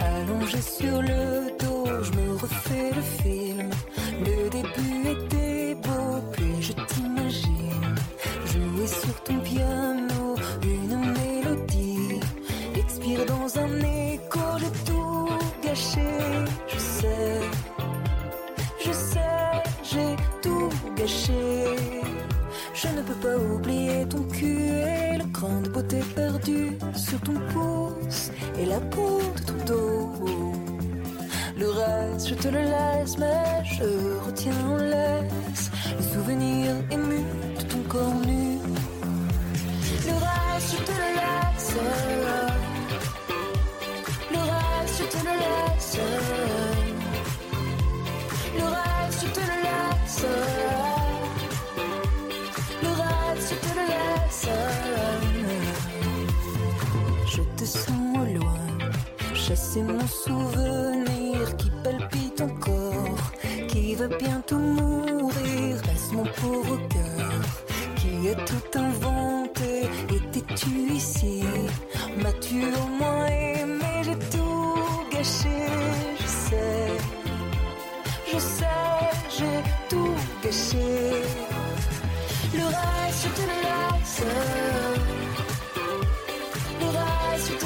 allongée sur le dos, je me refais le film. Ton pouce et la peau de ton dos. Le reste, je te le laisse, mais je retiens en laisse les souvenirs émus chasser mon souvenir qui palpite encore, qui va bientôt mourir. Reste mon pauvre cœur qui a tout inventé. Étais-tu ici? M'as-tu